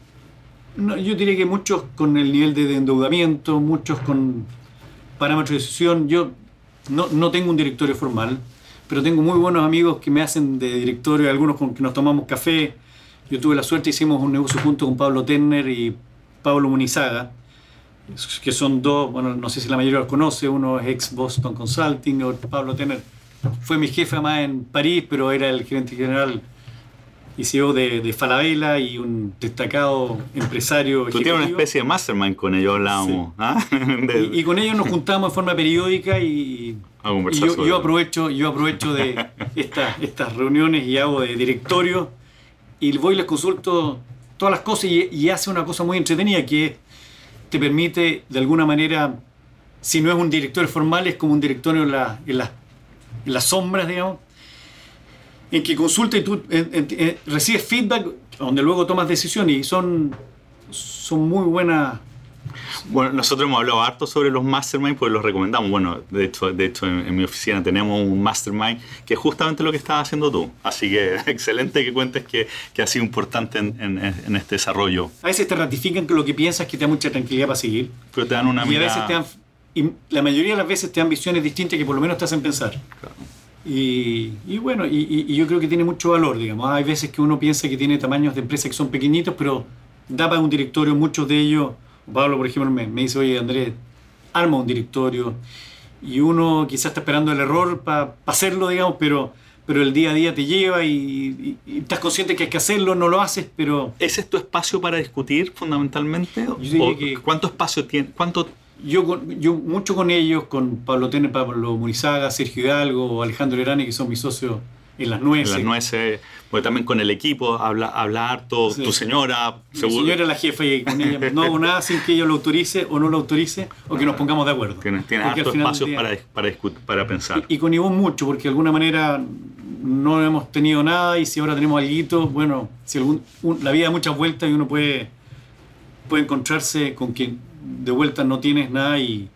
No, yo diría que muchos con el nivel de endeudamiento, muchos con parámetros de decisión. Yo no, no tengo un directorio formal, pero tengo muy buenos amigos que me hacen de directorio, algunos con que nos tomamos café, yo tuve la suerte, hicimos un negocio junto con Pablo Tenner y Pablo Munizaga, que son dos, bueno, no sé si la mayoría los conoce, uno es ex Boston Consulting, Pablo Tenner fue mi jefe más en París, pero era el gerente general y CEO de, de Falabella y un destacado empresario. Tú tienes una especie de mastermind con ellos, hablábamos. ¿ah? y, con ellos nos juntamos de forma periódica y, yo, yo, aprovecho, yo aprovecho de estas reuniones y hago de directorio y voy y les consulto todas las cosas y, hace una cosa muy entretenida que te permite de alguna manera, si no es un director formal, es como un directorio en, la, en, en las sombras, digamos, en que consulta y tú recibes feedback donde luego tomas decisiones y son, son muy buenas bueno, nosotros hemos hablado harto sobre los mastermind porque los recomendamos. Bueno, de hecho, de hecho en, mi oficina tenemos un mastermind que es justamente lo que estás haciendo tú. Así que excelente que cuentes que, que ha sido importante en, en, este desarrollo. A veces te ratifican que lo que piensas que te da mucha tranquilidad para seguir. Pero te dan una y a veces te dan, y la mayoría de las veces te dan visiones distintas que por lo menos te hacen pensar. Y, y, bueno, y, y, yo creo que tiene mucho valor, digamos. Hay veces que uno piensa que tiene tamaños de empresas que son pequeñitos, pero da para un directorio muchos de ellos Pablo, por ejemplo, me, dice, oye, Andrés, arma un directorio. Y uno quizás está esperando el error para hacerlo, digamos, pero, pero el día a día te lleva y, estás consciente que hay que hacerlo, no lo haces, pero... ¿Ese es tu espacio para discutir fundamentalmente? ¿Cuánto espacio tiene? ¿Cuánto yo, yo mucho con ellos, con Pablo Tene, Pablo Munizaga, Sergio Hidalgo, Alejandro Herani, que son mis socios en las nueces. En las nueces, porque también con el equipo habla, habla harto, tu señora, seguro. Mi señora es la jefa y con ella no hago nada sin que ella lo autorice o no lo autorice o que nos pongamos de acuerdo. Tienes, tiene harto espacios para, para, para pensar. Y, con Ivonne mucho, porque de alguna manera no hemos tenido nada y si ahora tenemos algo, bueno, si algún, la vida da muchas vueltas y uno puede, puede encontrarse con que de vuelta no tienes nada y,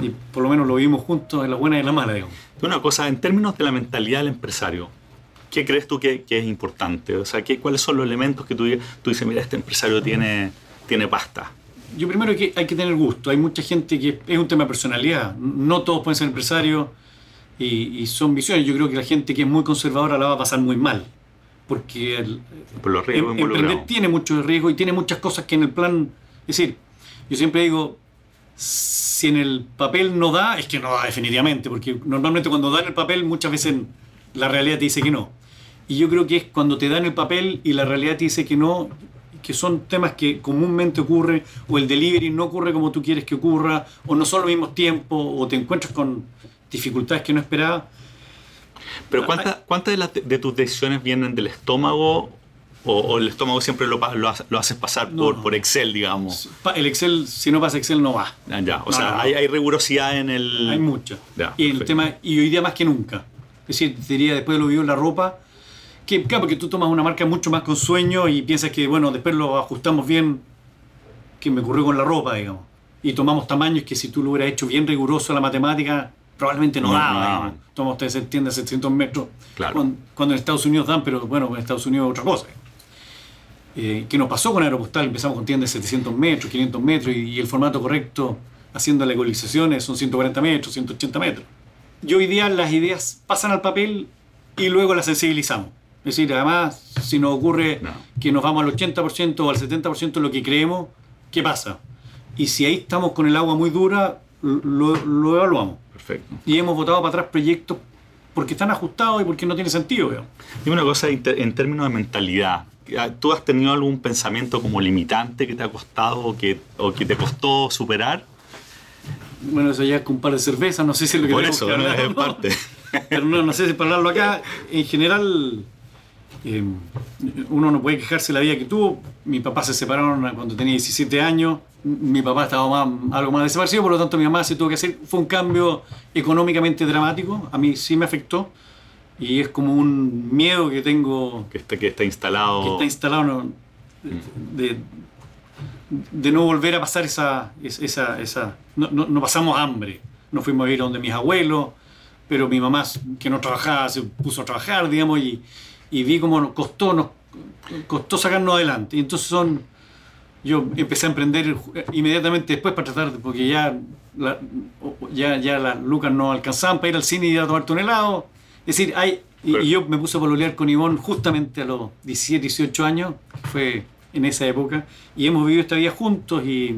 y por lo menos lo vivimos juntos en la buena y en la mala, digamos. Una cosa, en términos de la mentalidad del empresario, ¿qué crees tú que, es importante? O sea, ¿qué, ¿cuáles son los elementos que tú, tú dices, mira, este empresario tiene, tiene pasta? Yo primero que hay que tener gusto. Hay mucha gente que es un tema de personalidad. No todos pueden ser empresarios. Y, son visiones. Yo creo que la gente que es muy conservadora la va a pasar muy mal. Porque el, Por los riesgos em, emprender tiene mucho riesgo y tiene muchas cosas que en el plan. Es decir, yo siempre digo, si en el papel no da, es que no da definitivamente, porque normalmente cuando da en el papel muchas veces la realidad te dice que no. Y yo creo que es cuando te dan el papel y la realidad te dice que no, que son temas que comúnmente ocurren, o el delivery no ocurre como tú quieres que ocurra, o no son los mismos tiempos, o te encuentras con dificultades que no esperabas. Pero ¿cuántas cuánta de, de, tus decisiones vienen del estómago o, el estómago siempre lo, lo, haces pasar por, por, Excel, digamos? El Excel, si no pasa Excel, no va. Ah, ya, o sea, hay, hay, rigurosidad en el... Hay mucha. y, el tema, y hoy día más que nunca. Es decir, diría, después de lo vivo en la ropa, que, claro, porque tú tomas una marca mucho más con sueño y piensas que, bueno, después lo ajustamos bien, que me ocurrió con la ropa, digamos. Y tomamos tamaños que si tú lo hubieras hecho bien riguroso la matemática, probablemente no, daba. Tomamos, ustedes entienden, 700 metros. Claro. Cuando, en Estados Unidos dan, pero bueno, en Estados Unidos otra cosa. Eh, ¿Qué nos pasó con Aeropostal? Empezamos con tiendas de 700 metros, 500 metros y, el formato correcto haciendo las ecualizaciones son 140 metros, 180 metros. Y hoy día las ideas pasan al papel y luego las sensibilizamos. Es decir, además, si nos ocurre que nos vamos al 80% o al 70% de lo que creemos, ¿qué pasa? Y si ahí estamos con el agua muy dura, lo, evaluamos. Perfecto. Y hemos votado para atrás proyectos porque están ajustados y porque no tiene sentido. Dime una cosa en términos de mentalidad. ¿Tú has tenido algún pensamiento como limitante que te ha costado o que, o que te costó superar? Bueno, eso ya es con un par de cervezas, no sé si es lo que Por eso, es parte. Pero no, no sé si para hablarlo acá. En general, eh, uno no puede quejarse de la vida que tuvo. Mi papá se separaron cuando tenía 17 años. Mi papá estaba algo más desaparecido, por lo tanto mi mamá se tuvo que hacer. Fue un cambio económicamente dramático. A mí sí me afectó. Y es como un miedo que tengo. Que está, que está instalado. Que está instalado no, de, de, no volver a pasar esa. esa, esa no, no, pasamos hambre. Nos fuimos a ir a donde mis abuelos, pero mi mamá, que no trabajaba, se puso a trabajar, digamos, y y vi cómo nos costó, nos costó sacarnos adelante. Y entonces son, yo empecé a emprender inmediatamente después para tratar, porque ya, ya, ya las lucas no alcanzaban para ir al cine y ir a tomar un helado. Es decir, hay, y, yo me puse a pololear con Ivonne justamente a los 17, 18 años, fue en esa época y hemos vivido esta vida juntos y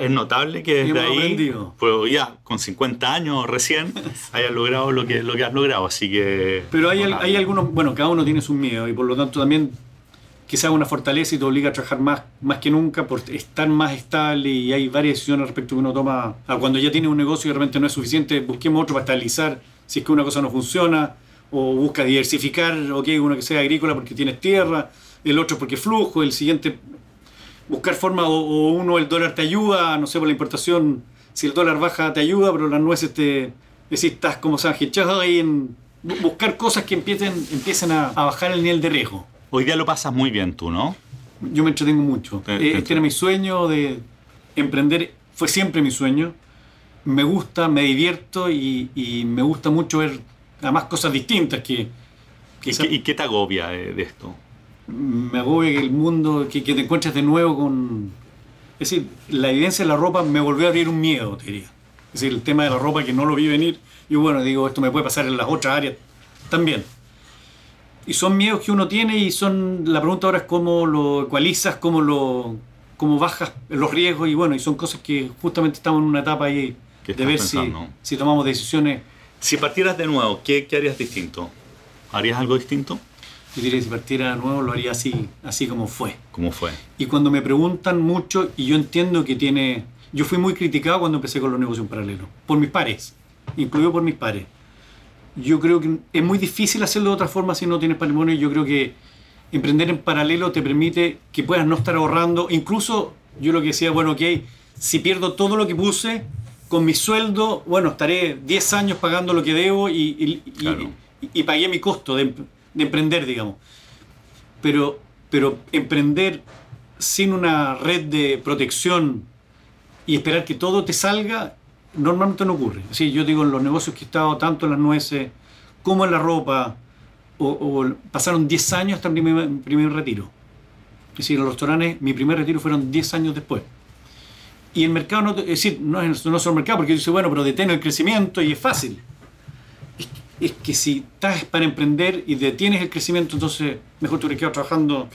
es, notable que desde ahí pues ya con 50 años recién hayas logrado lo que lo que has logrado así que pero hay, hay algunos bueno cada uno tiene sus miedos y por lo tanto también sea una fortaleza y te obliga a trabajar más, más que nunca por estar más estable y hay varias decisiones respecto que uno toma a cuando ya tiene un negocio y realmente no es suficiente busquemos otro para estabilizar si es que una cosa no funciona o busca diversificar ok uno que sea agrícola porque tienes tierra el otro porque flujo, el siguiente buscar forma o, uno el dólar te ayuda, no sé, por la importación, si el dólar baja te ayuda, pero las nueces te, decís, estás como Sánchez ahí en buscar cosas que empiecen, empiecen a, bajar el nivel de riesgo. Hoy día lo pasas muy bien tú, ¿no? Yo me entretengo mucho. Eh, este era mi sueño de emprender, fue siempre mi sueño. Me gusta, me divierto y, me gusta mucho ver además cosas distintas que... ¿Y, qué, te agobia de esto? me agobia que el mundo, que, te encuentres de nuevo con... Es decir, la evidencia de la ropa me volvió a abrir un miedo, te diría. Es decir, el tema de la ropa que no lo vi venir, y bueno, digo, esto me puede pasar en las otras áreas también. Y son miedos que uno tiene y son, la pregunta ahora es cómo lo ecualizas, cómo lo cómo bajas los riesgos y bueno, y son cosas que justamente estamos en una etapa ahí de ver si, si, tomamos decisiones. Si partieras de nuevo, ¿qué, ¿qué harías distinto? ¿Harías algo distinto? Yo diría que si partiera de nuevo lo haría así, así como fue. Como fue. Y cuando me preguntan mucho, y yo entiendo que tiene... Yo fui muy criticado cuando empecé con los negocios en paralelo, por mis pares, incluido por mis pares. Yo creo que es muy difícil hacerlo de otra forma si no tienes patrimonio. Yo creo que emprender en paralelo te permite que puedas no estar ahorrando. Incluso yo lo que decía, bueno, ok, si pierdo todo lo que puse, con mi sueldo, bueno, estaré 10 años pagando lo que debo y, y pagué mi costo de de emprender, digamos. Pero, pero emprender sin una red de protección y esperar que todo te salga, normalmente no ocurre. Así, yo digo, en los negocios que he estado, tanto en las nueces como en la ropa, o, pasaron 10 años hasta mi primer, retiro. Es decir, en los restaurantes, mi primer retiro fueron 10 años después. Y el mercado, no, es decir, no es, no es el mercado, porque dice, bueno, pero detén el crecimiento y es fácil. es que si estás para emprender y detienes el crecimiento, entonces mejor tú hubieras quedado trabajando.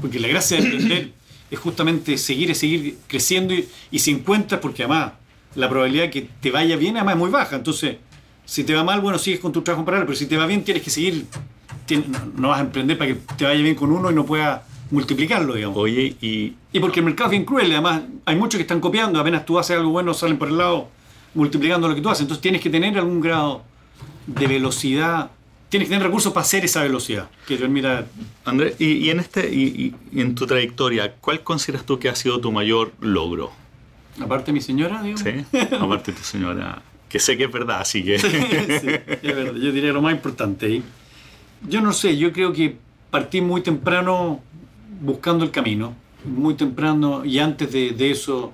Porque la gracia de emprender es justamente seguir y seguir creciendo y, y si encuentras, porque además la probabilidad de que te vaya bien además es muy baja. Entonces, si te va mal, bueno, sigues con tu trabajo en paralelo, pero si te va bien, tienes que seguir. no, vas a emprender para que te vaya bien con uno y no puedas multiplicarlo, digamos. Oye, y. Y porque el mercado es bien cruel, además, hay muchos que están copiando, apenas tú haces algo bueno, salen por el lado multiplicando lo que tú haces. Entonces, tienes que tener algún grado de velocidad. Tienes que tener recursos para hacer esa velocidad que permita. Andrés, y, en este y, en tu trayectoria, ¿cuál consideras tú que ha sido tu mayor logro? Aparte mi señora, digamos. Sí, aparte tu señora. Que sé que es verdad, así que. sí, es verdad. Yo diría lo más importante. Yo no sé, yo creo que partí muy temprano buscando el camino. Muy temprano y antes de, de eso,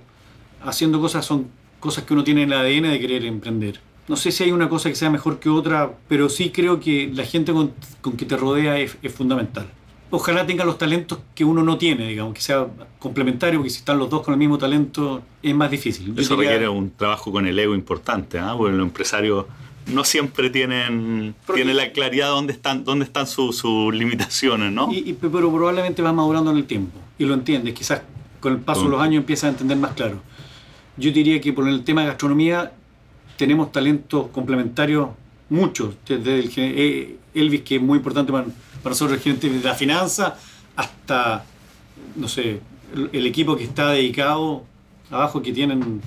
haciendo cosas, son cosas que uno tiene en el ADN de querer emprender no sé si hay una cosa que sea mejor que otra, pero sí creo que la gente con, que te rodea es, fundamental. Ojalá tenga los talentos que uno no tiene, digamos, que sea complementario, porque si están los dos con el mismo talento es más difícil. Eso requiere un trabajo con el ego importante, ¿ah? porque los empresarios no siempre tienen, tienen la claridad de dónde están, dónde están sus limitaciones, ¿no? pero probablemente va madurando en el tiempo y lo entiendes. Quizás con el paso de los años empiezas a entender más claro. Yo diría que por el tema de gastronomía tenemos talentos complementarios muchos, desde el, eh, Elvis, que es muy importante para, nosotros, el gerente de la finanza, hasta, no sé, el, equipo que está dedicado abajo, que tienen,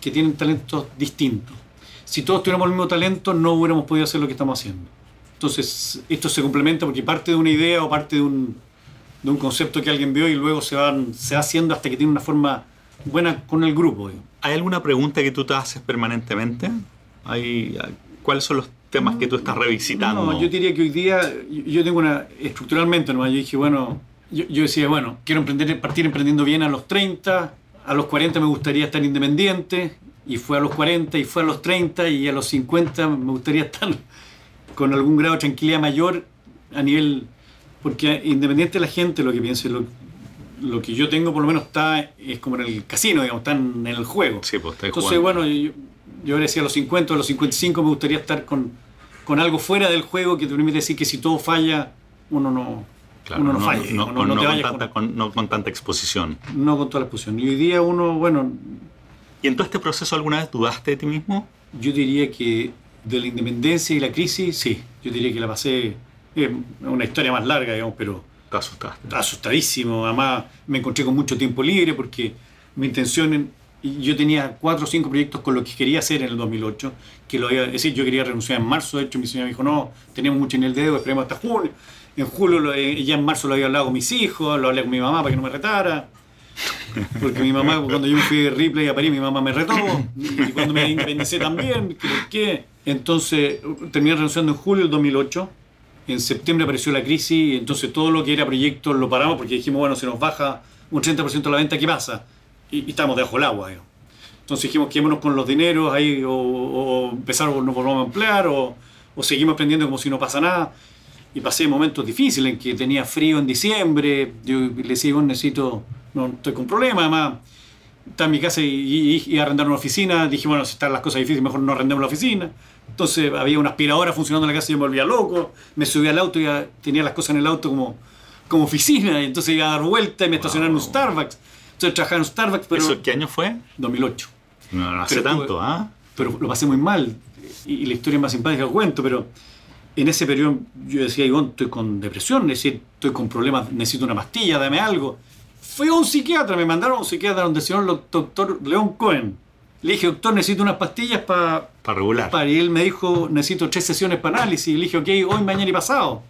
que tienen talentos distintos. Si todos tuviéramos el mismo talento, no hubiéramos podido hacer lo que estamos haciendo. Entonces, esto se complementa porque parte de una idea o parte de un, de un concepto que alguien vio y luego se, van, se va haciendo hasta que tiene una forma buena con el grupo. ¿Hay alguna pregunta que tú te haces permanentemente? ¿Hay, ¿Cuáles son los temas que tú estás revisitando? No, yo diría que hoy día, yo tengo una, estructuralmente, ¿no? yo dije, bueno, yo, decía, bueno, quiero emprender, partir emprendiendo bien a los 30, a los 40 me gustaría estar independiente, y fue a los 40, y fue a los 30, y a los 50 me gustaría estar con algún grado de tranquilidad mayor a nivel, porque independiente de la gente lo que piense, lo, lo que yo tengo por lo menos está, es como en el casino, digamos, está en, el juego. Sí, pues Entonces, bueno, yo, yo decía a los 50 o a los 55 me gustaría estar con, con algo fuera del juego que te permite decir que si todo falla, uno no, uno no, falla. No, no, con tanta, con, no con tanta exposición. No con toda la exposición. Y hoy día uno, bueno... ¿Y en todo este proceso alguna vez dudaste de ti mismo? Yo diría que de la independencia y la crisis, sí. Yo diría que la pasé... Es una historia más larga, digamos, pero Asustadísimo. Además, me encontré con mucho tiempo libre porque mi intención, yo tenía cuatro o cinco proyectos con los que quería hacer en el 2008, que lo había, es decir, yo quería renunciar en marzo, de hecho mi señora me dijo, no, tenemos mucho en el dedo, esperemos hasta julio. En julio, eh, ya en marzo lo había hablado con mis hijos, lo hablé con mi mamá para que no me retara. Porque mi mamá, cuando yo fui de Ripley a París, mi mamá me retó. Y cuando me independicé también. ¿Por qué? Entonces, terminé renunciando en julio del 2008 en septiembre apareció la crisis y entonces todo lo que era proyecto lo paramos porque dijimos, bueno, se nos baja un 30% de la venta, ¿qué pasa? Y, estamos debajo del agua. Entonces dijimos, quedémonos con los dineros ahí o, o empezar o nos volvamos a emplear o, o seguimos aprendiendo como si no pasa nada. Y pasé momentos difíciles en que tenía frío en diciembre, yo le decía, necesito, no estoy con problemas, además está en mi casa y, y, arrendar una oficina, dije, bueno, si están las cosas difíciles, mejor no arrendemos la oficina. Entonces había una aspiradora funcionando en la casa y yo me volvía loco, me subía al auto y tenía las cosas en el auto como, como oficina, y entonces iba a dar vuelta y me estacionaba en un Starbucks. Entonces trabajaba en un Starbucks, pero... ¿Eso qué año fue? 2008. No, no hace tanto, ¿ah? Pero lo pasé muy mal, y, la historia es más simpática que cuento, pero en ese periodo yo decía, Ivonne, estoy con depresión, es decir, estoy con problemas, necesito una pastilla, dame algo. Fui a un psiquiatra, me mandaron a un psiquiatra donde el señor doctor León Cohen. Le dije, doctor, necesito unas pastillas para... Para regular. y él me dijo, necesito tres sesiones para análisis. Y le dije, ok, hoy, mañana y pasado.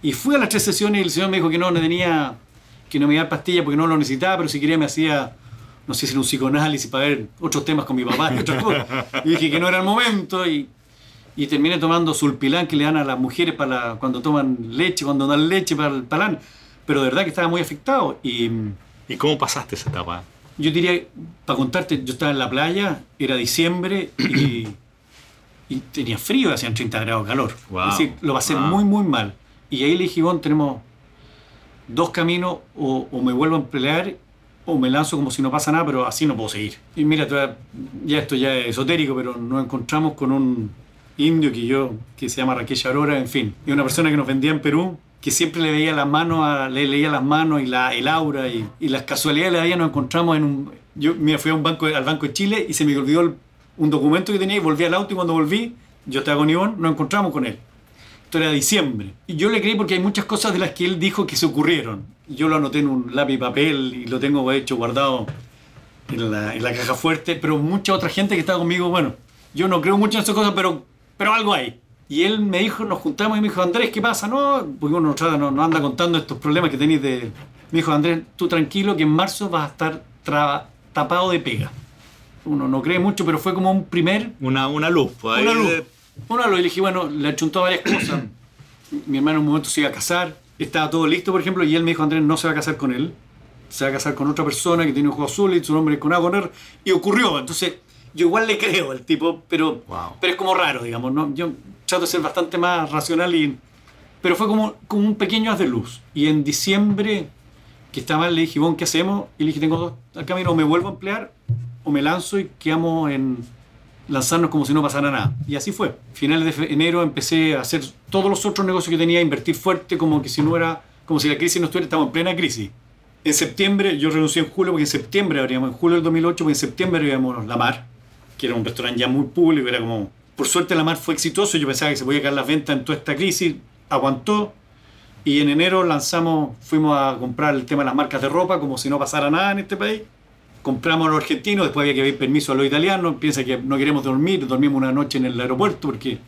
Y fui a las tres sesiones y el señor me dijo que no, no tenía, que no me iba pastillas porque no lo necesitaba, pero si quería me hacía, no sé si era un psicoanálisis para ver otros temas con mi papá y otras cosas. Y dije que no era el momento y, y terminé tomando sulpilán que le dan a las mujeres para cuando toman leche, cuando dan leche para el palán. Pero de verdad que estaba muy afectado. Y, ¿Y cómo pasaste esa etapa? Yo diría, para contarte, yo estaba en la playa, era diciembre y, tenía frío, hacían 30 grados de calor. es decir, lo pasé muy, muy mal. Y ahí le dije, bueno, tenemos dos caminos, o, me vuelvo a emplear o me lanzo como si no pasa nada, pero así no puedo seguir. Y mira, ya esto ya es esotérico, pero nos encontramos con un indio que yo, que se llama Raquel Aurora, en fin. Es una persona que nos vendía en Perú, que siempre le veía las manos, le leía las manos y la, el aura y, y las casualidades de la vida nos encontramos en un... Yo mira, fui a un banco, al Banco de Chile y se me olvidó un documento que tenía y volví al auto y cuando volví, yo estaba con Ivonne, nos encontramos con él. Esto era diciembre. Y yo le creí porque hay muchas cosas de las que él dijo que se ocurrieron. Yo lo anoté en un lápiz y papel y lo tengo hecho guardado en la, en la caja fuerte, pero mucha otra gente que estaba conmigo, bueno, yo no creo mucho en esas cosas, pero, pero algo hay. Y él me dijo, nos juntamos y me dijo, Andrés, ¿qué pasa? No, porque uno no, no anda contando estos problemas que tenéis de... Me dijo, Andrés, tú tranquilo que en marzo vas a estar tapado de pega. Uno no cree mucho, pero fue como un primer... Una, una luz. Pues, una luz. Una luz. Y le dije, bueno, le achuntó varias cosas. Mi hermano en un momento se iba a casar. Estaba todo listo, por ejemplo, y él me dijo, Andrés, no se va a casar con él. Se va a casar con otra persona que tiene ojos azules y su nombre es con Agoner. Y ocurrió. Entonces, yo igual le creo al tipo, pero, pero es como raro, digamos. ¿no? Yo trato de ser bastante más racional, y, pero fue como, como un pequeño haz de luz. Y en diciembre, que estaba, le dije, ¿qué hacemos? Y le dije, tengo dos al camino, o me vuelvo a emplear, o me lanzo y quedamos en lanzarnos como si no pasara nada. Y así fue. Finales de enero empecé a hacer todos los otros negocios que tenía, a invertir fuerte, como que si no era, como si la crisis no estuviera, estamos en plena crisis. En septiembre, yo renuncié en julio, porque en septiembre abríamos, en julio del 2008, porque en septiembre abríamos La Mar, que era un restaurante ya muy público, era como... Por suerte La Mar fue exitoso, yo pensaba que se podía caer las ventas en toda esta crisis, aguantó, y en enero lanzamos, fuimos a comprar el tema de las marcas de ropa, como si no pasara nada en este país. Compramos a los argentinos, después había que pedir permiso a los italianos, piensa que no queremos dormir, dormimos una noche en el aeropuerto, porque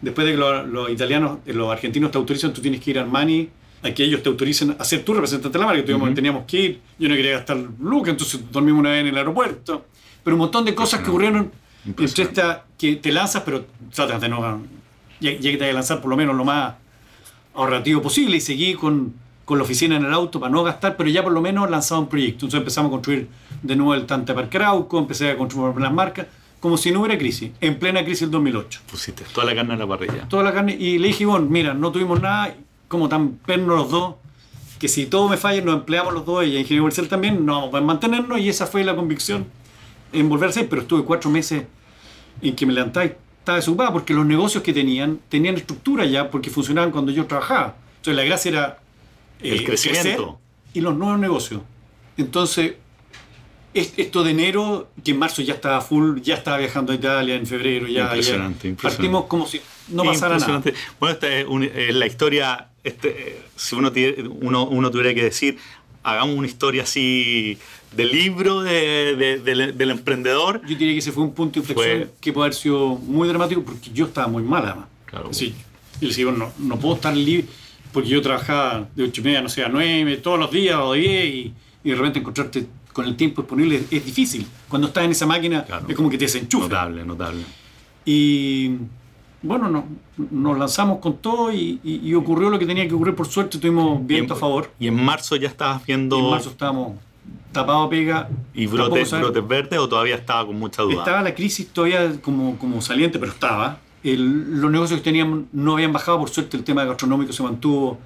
después de que los, italianos, eh, los argentinos te autorizan, tú tienes que ir a Armani a que ellos te autoricen a ser tu representante de la marca. Tuvimos, Teníamos que ir, yo no quería gastar lucas, entonces dormimos una vez en el aeropuerto pero un montón de cosas que ocurrieron entre esta que te lanzas, pero tratas de no. Ya, que te vas a lanzar por lo menos lo más ahorrativo posible y seguí con, con, la oficina en el auto para no gastar, pero ya por lo menos lanzaba un proyecto. Entonces empezamos a construir de nuevo el Tante Parque Arauco, empecé a construir las marcas, como si no hubiera crisis, en plena crisis del 2008. Pusiste toda la carne en la parrilla. Toda la carne, y le dije, bueno, mira, no tuvimos nada, como tan pernos los dos, que si todo me falla, nos empleamos los dos, y Ingeniería Comercial también, no vamos a mantenernos, y esa fue la convicción en volverse, pero estuve cuatro meses en que me levantaba y estaba desocupado porque los negocios que tenían tenían estructura ya porque funcionaban cuando yo trabajaba. Entonces la gracia era el eh, crecimiento y los nuevos negocios. Entonces, esto de enero, que en marzo ya estaba full, ya estaba viajando a Italia, en febrero ya. Impresionante, Partimos como si no pasara nada. Bueno, esta es, la historia, este, si uno, uno, uno tuviera que decir, hagamos una historia así del libro de, del emprendedor. Yo diría que ese fue un punto de inflexión que puede haber sido muy dramático porque yo estaba muy mal además. Claro. Sí, y le decía, no, no puedo estar libre porque yo trabajaba de 8 y media, no sé, a 9, todos los días o 10 y, y de repente encontrarte con el tiempo disponible es, difícil. Cuando estás en esa máquina es como que te desenchufa. Notable, notable. Y bueno, no, nos lanzamos con todo y, ocurrió lo que tenía que ocurrir. Por suerte tuvimos viento a favor. Y en marzo ya estabas viendo... en marzo estábamos tapado pega. ¿Y brotes, brotes verdes o todavía estaba con mucha duda? Estaba la crisis todavía como, como saliente, pero estaba. los negocios que teníamos no habían bajado, por suerte el tema gastronómico se mantuvo.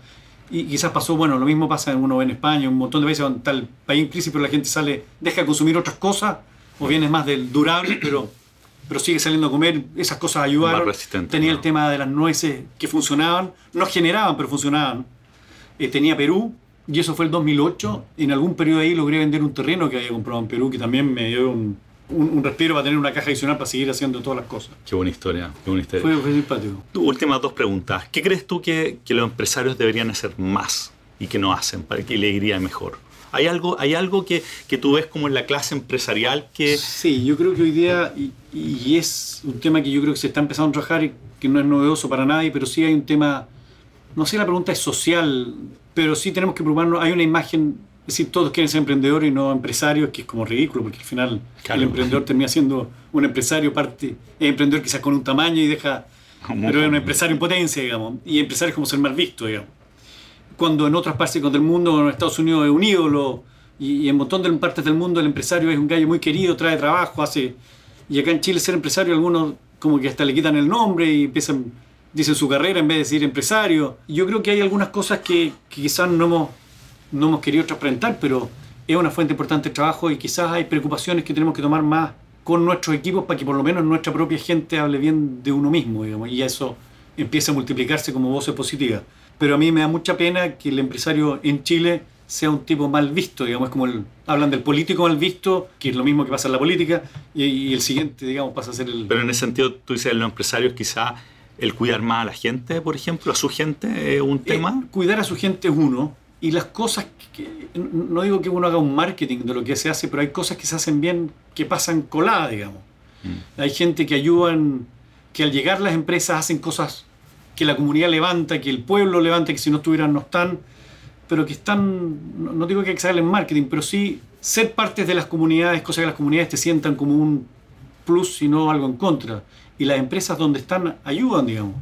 Y quizás pasó, bueno, lo mismo pasa en uno en España, un montón de veces donde está el país en crisis, pero la gente sale, deja de consumir otras cosas, o bien es más del durable, pero pero sigue saliendo a comer, esas cosas ayudaron. tenía el tema de las nueces que funcionaban, no generaban, pero funcionaban. Eh, tenía Perú, y eso fue el 2008. En algún periodo ahí logré vender un terreno que había comprado en Perú, que también me dio un, un, respiro para tener una caja adicional para seguir haciendo todas las cosas. Qué buena historia, qué buena historia. Fue, fue simpático. últimas dos preguntas. ¿Qué crees tú que, que los empresarios deberían hacer más y que no hacen para que le iría mejor? ¿Hay algo, hay algo que, que, tú ves como en la clase empresarial que...? Sí, yo creo que hoy día, y, y, es un tema que yo creo que se está empezando a trabajar y que no es novedoso para nadie, pero sí hay un tema, no sé, la pregunta es social, pero sí tenemos que preocuparnos, hay una imagen, es decir, todos quieren ser emprendedores y no empresarios, que es como ridículo, porque al final el emprendedor termina siendo un empresario, parte, es emprendedor quizás con un tamaño y deja... Pero es un empresario en potencia, digamos, y empresario es como ser mal visto, digamos. Cuando en otras partes del mundo, en Estados Unidos es un ídolo y, en un montón de partes del mundo el empresario es un gallo muy querido, trae trabajo, hace... Y acá en Chile ser empresario algunos como que hasta le quitan el nombre y empiezan, dicen su carrera en vez de decir empresario. Yo creo que hay algunas cosas que, quizás no hemos, no hemos querido transparentar, pero es una fuente importante de trabajo y quizás hay preocupaciones que tenemos que tomar más, con nuestros equipos para que por lo menos nuestra propia gente hable bien de uno mismo, digamos, y eso empieza a multiplicarse como voces positivas. Pero a mí me da mucha pena que el empresario en Chile sea un tipo mal visto, digamos, es como el, hablan del político mal visto, que es lo mismo que pasa en la política, y, el siguiente, digamos, pasa a ser el... Pero en ese sentido, tú dices, los empresarios quizá el cuidar más a la gente, por ejemplo, a su gente, es un eh, tema. cuidar a su gente es uno, y las cosas, que, no digo que uno haga un marketing de lo que se hace, pero hay cosas que se hacen bien que pasan coladas, digamos. Mm. Hay gente que ayudan, que al llegar las empresas hacen cosas que la comunidad levanta, que el pueblo levanta, que si no estuvieran no están, pero que están, no, digo que que en marketing, pero sí ser partes de las comunidades, cosas que las comunidades te sientan como un plus y no algo en contra. Y las empresas donde están ayudan, digamos.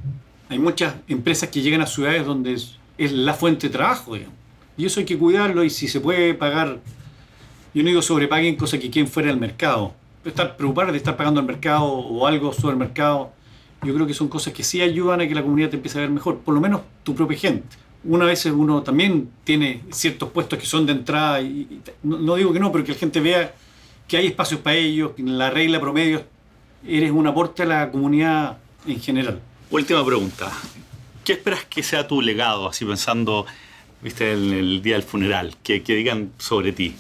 Hay muchas empresas que llegan a ciudades donde es, la fuente de trabajo, digamos. Y eso hay que cuidarlo y si se puede pagar, yo no digo sobrepaguen cosas que queden fuera del mercado. Estar preocupar de estar pagando al mercado o algo sobre el mercado, yo creo que son cosas que sí ayudan a que la comunidad te empiece a ver mejor, por lo menos tu propia gente. Una vez uno también tiene ciertos puestos que son de entrada, y, no, digo que no, pero que la gente vea que hay espacios para ellos, que la regla promedio eres un aporte a la comunidad en general. Última pregunta. ¿Qué esperas que sea tu legado, así pensando viste, en el día del funeral? Que, digan sobre ti.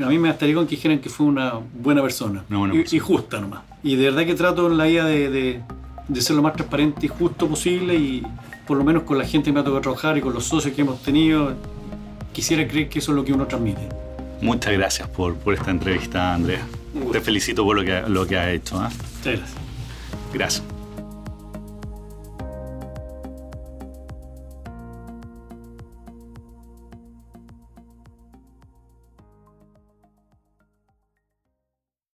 A mí me gustaría con que dijeran que fue una buena persona. y, justa nomás. Y de verdad que trato en la vida de, de, ser lo más transparente y justo posible y por lo menos con la gente que me ha tocado trabajar y con los socios que hemos tenido, quisiera creer que eso es lo que uno transmite. Muchas gracias por, por esta entrevista, Andrea. Te felicito por lo que, lo que has hecho. ¿eh? Muchas gracias. Gracias.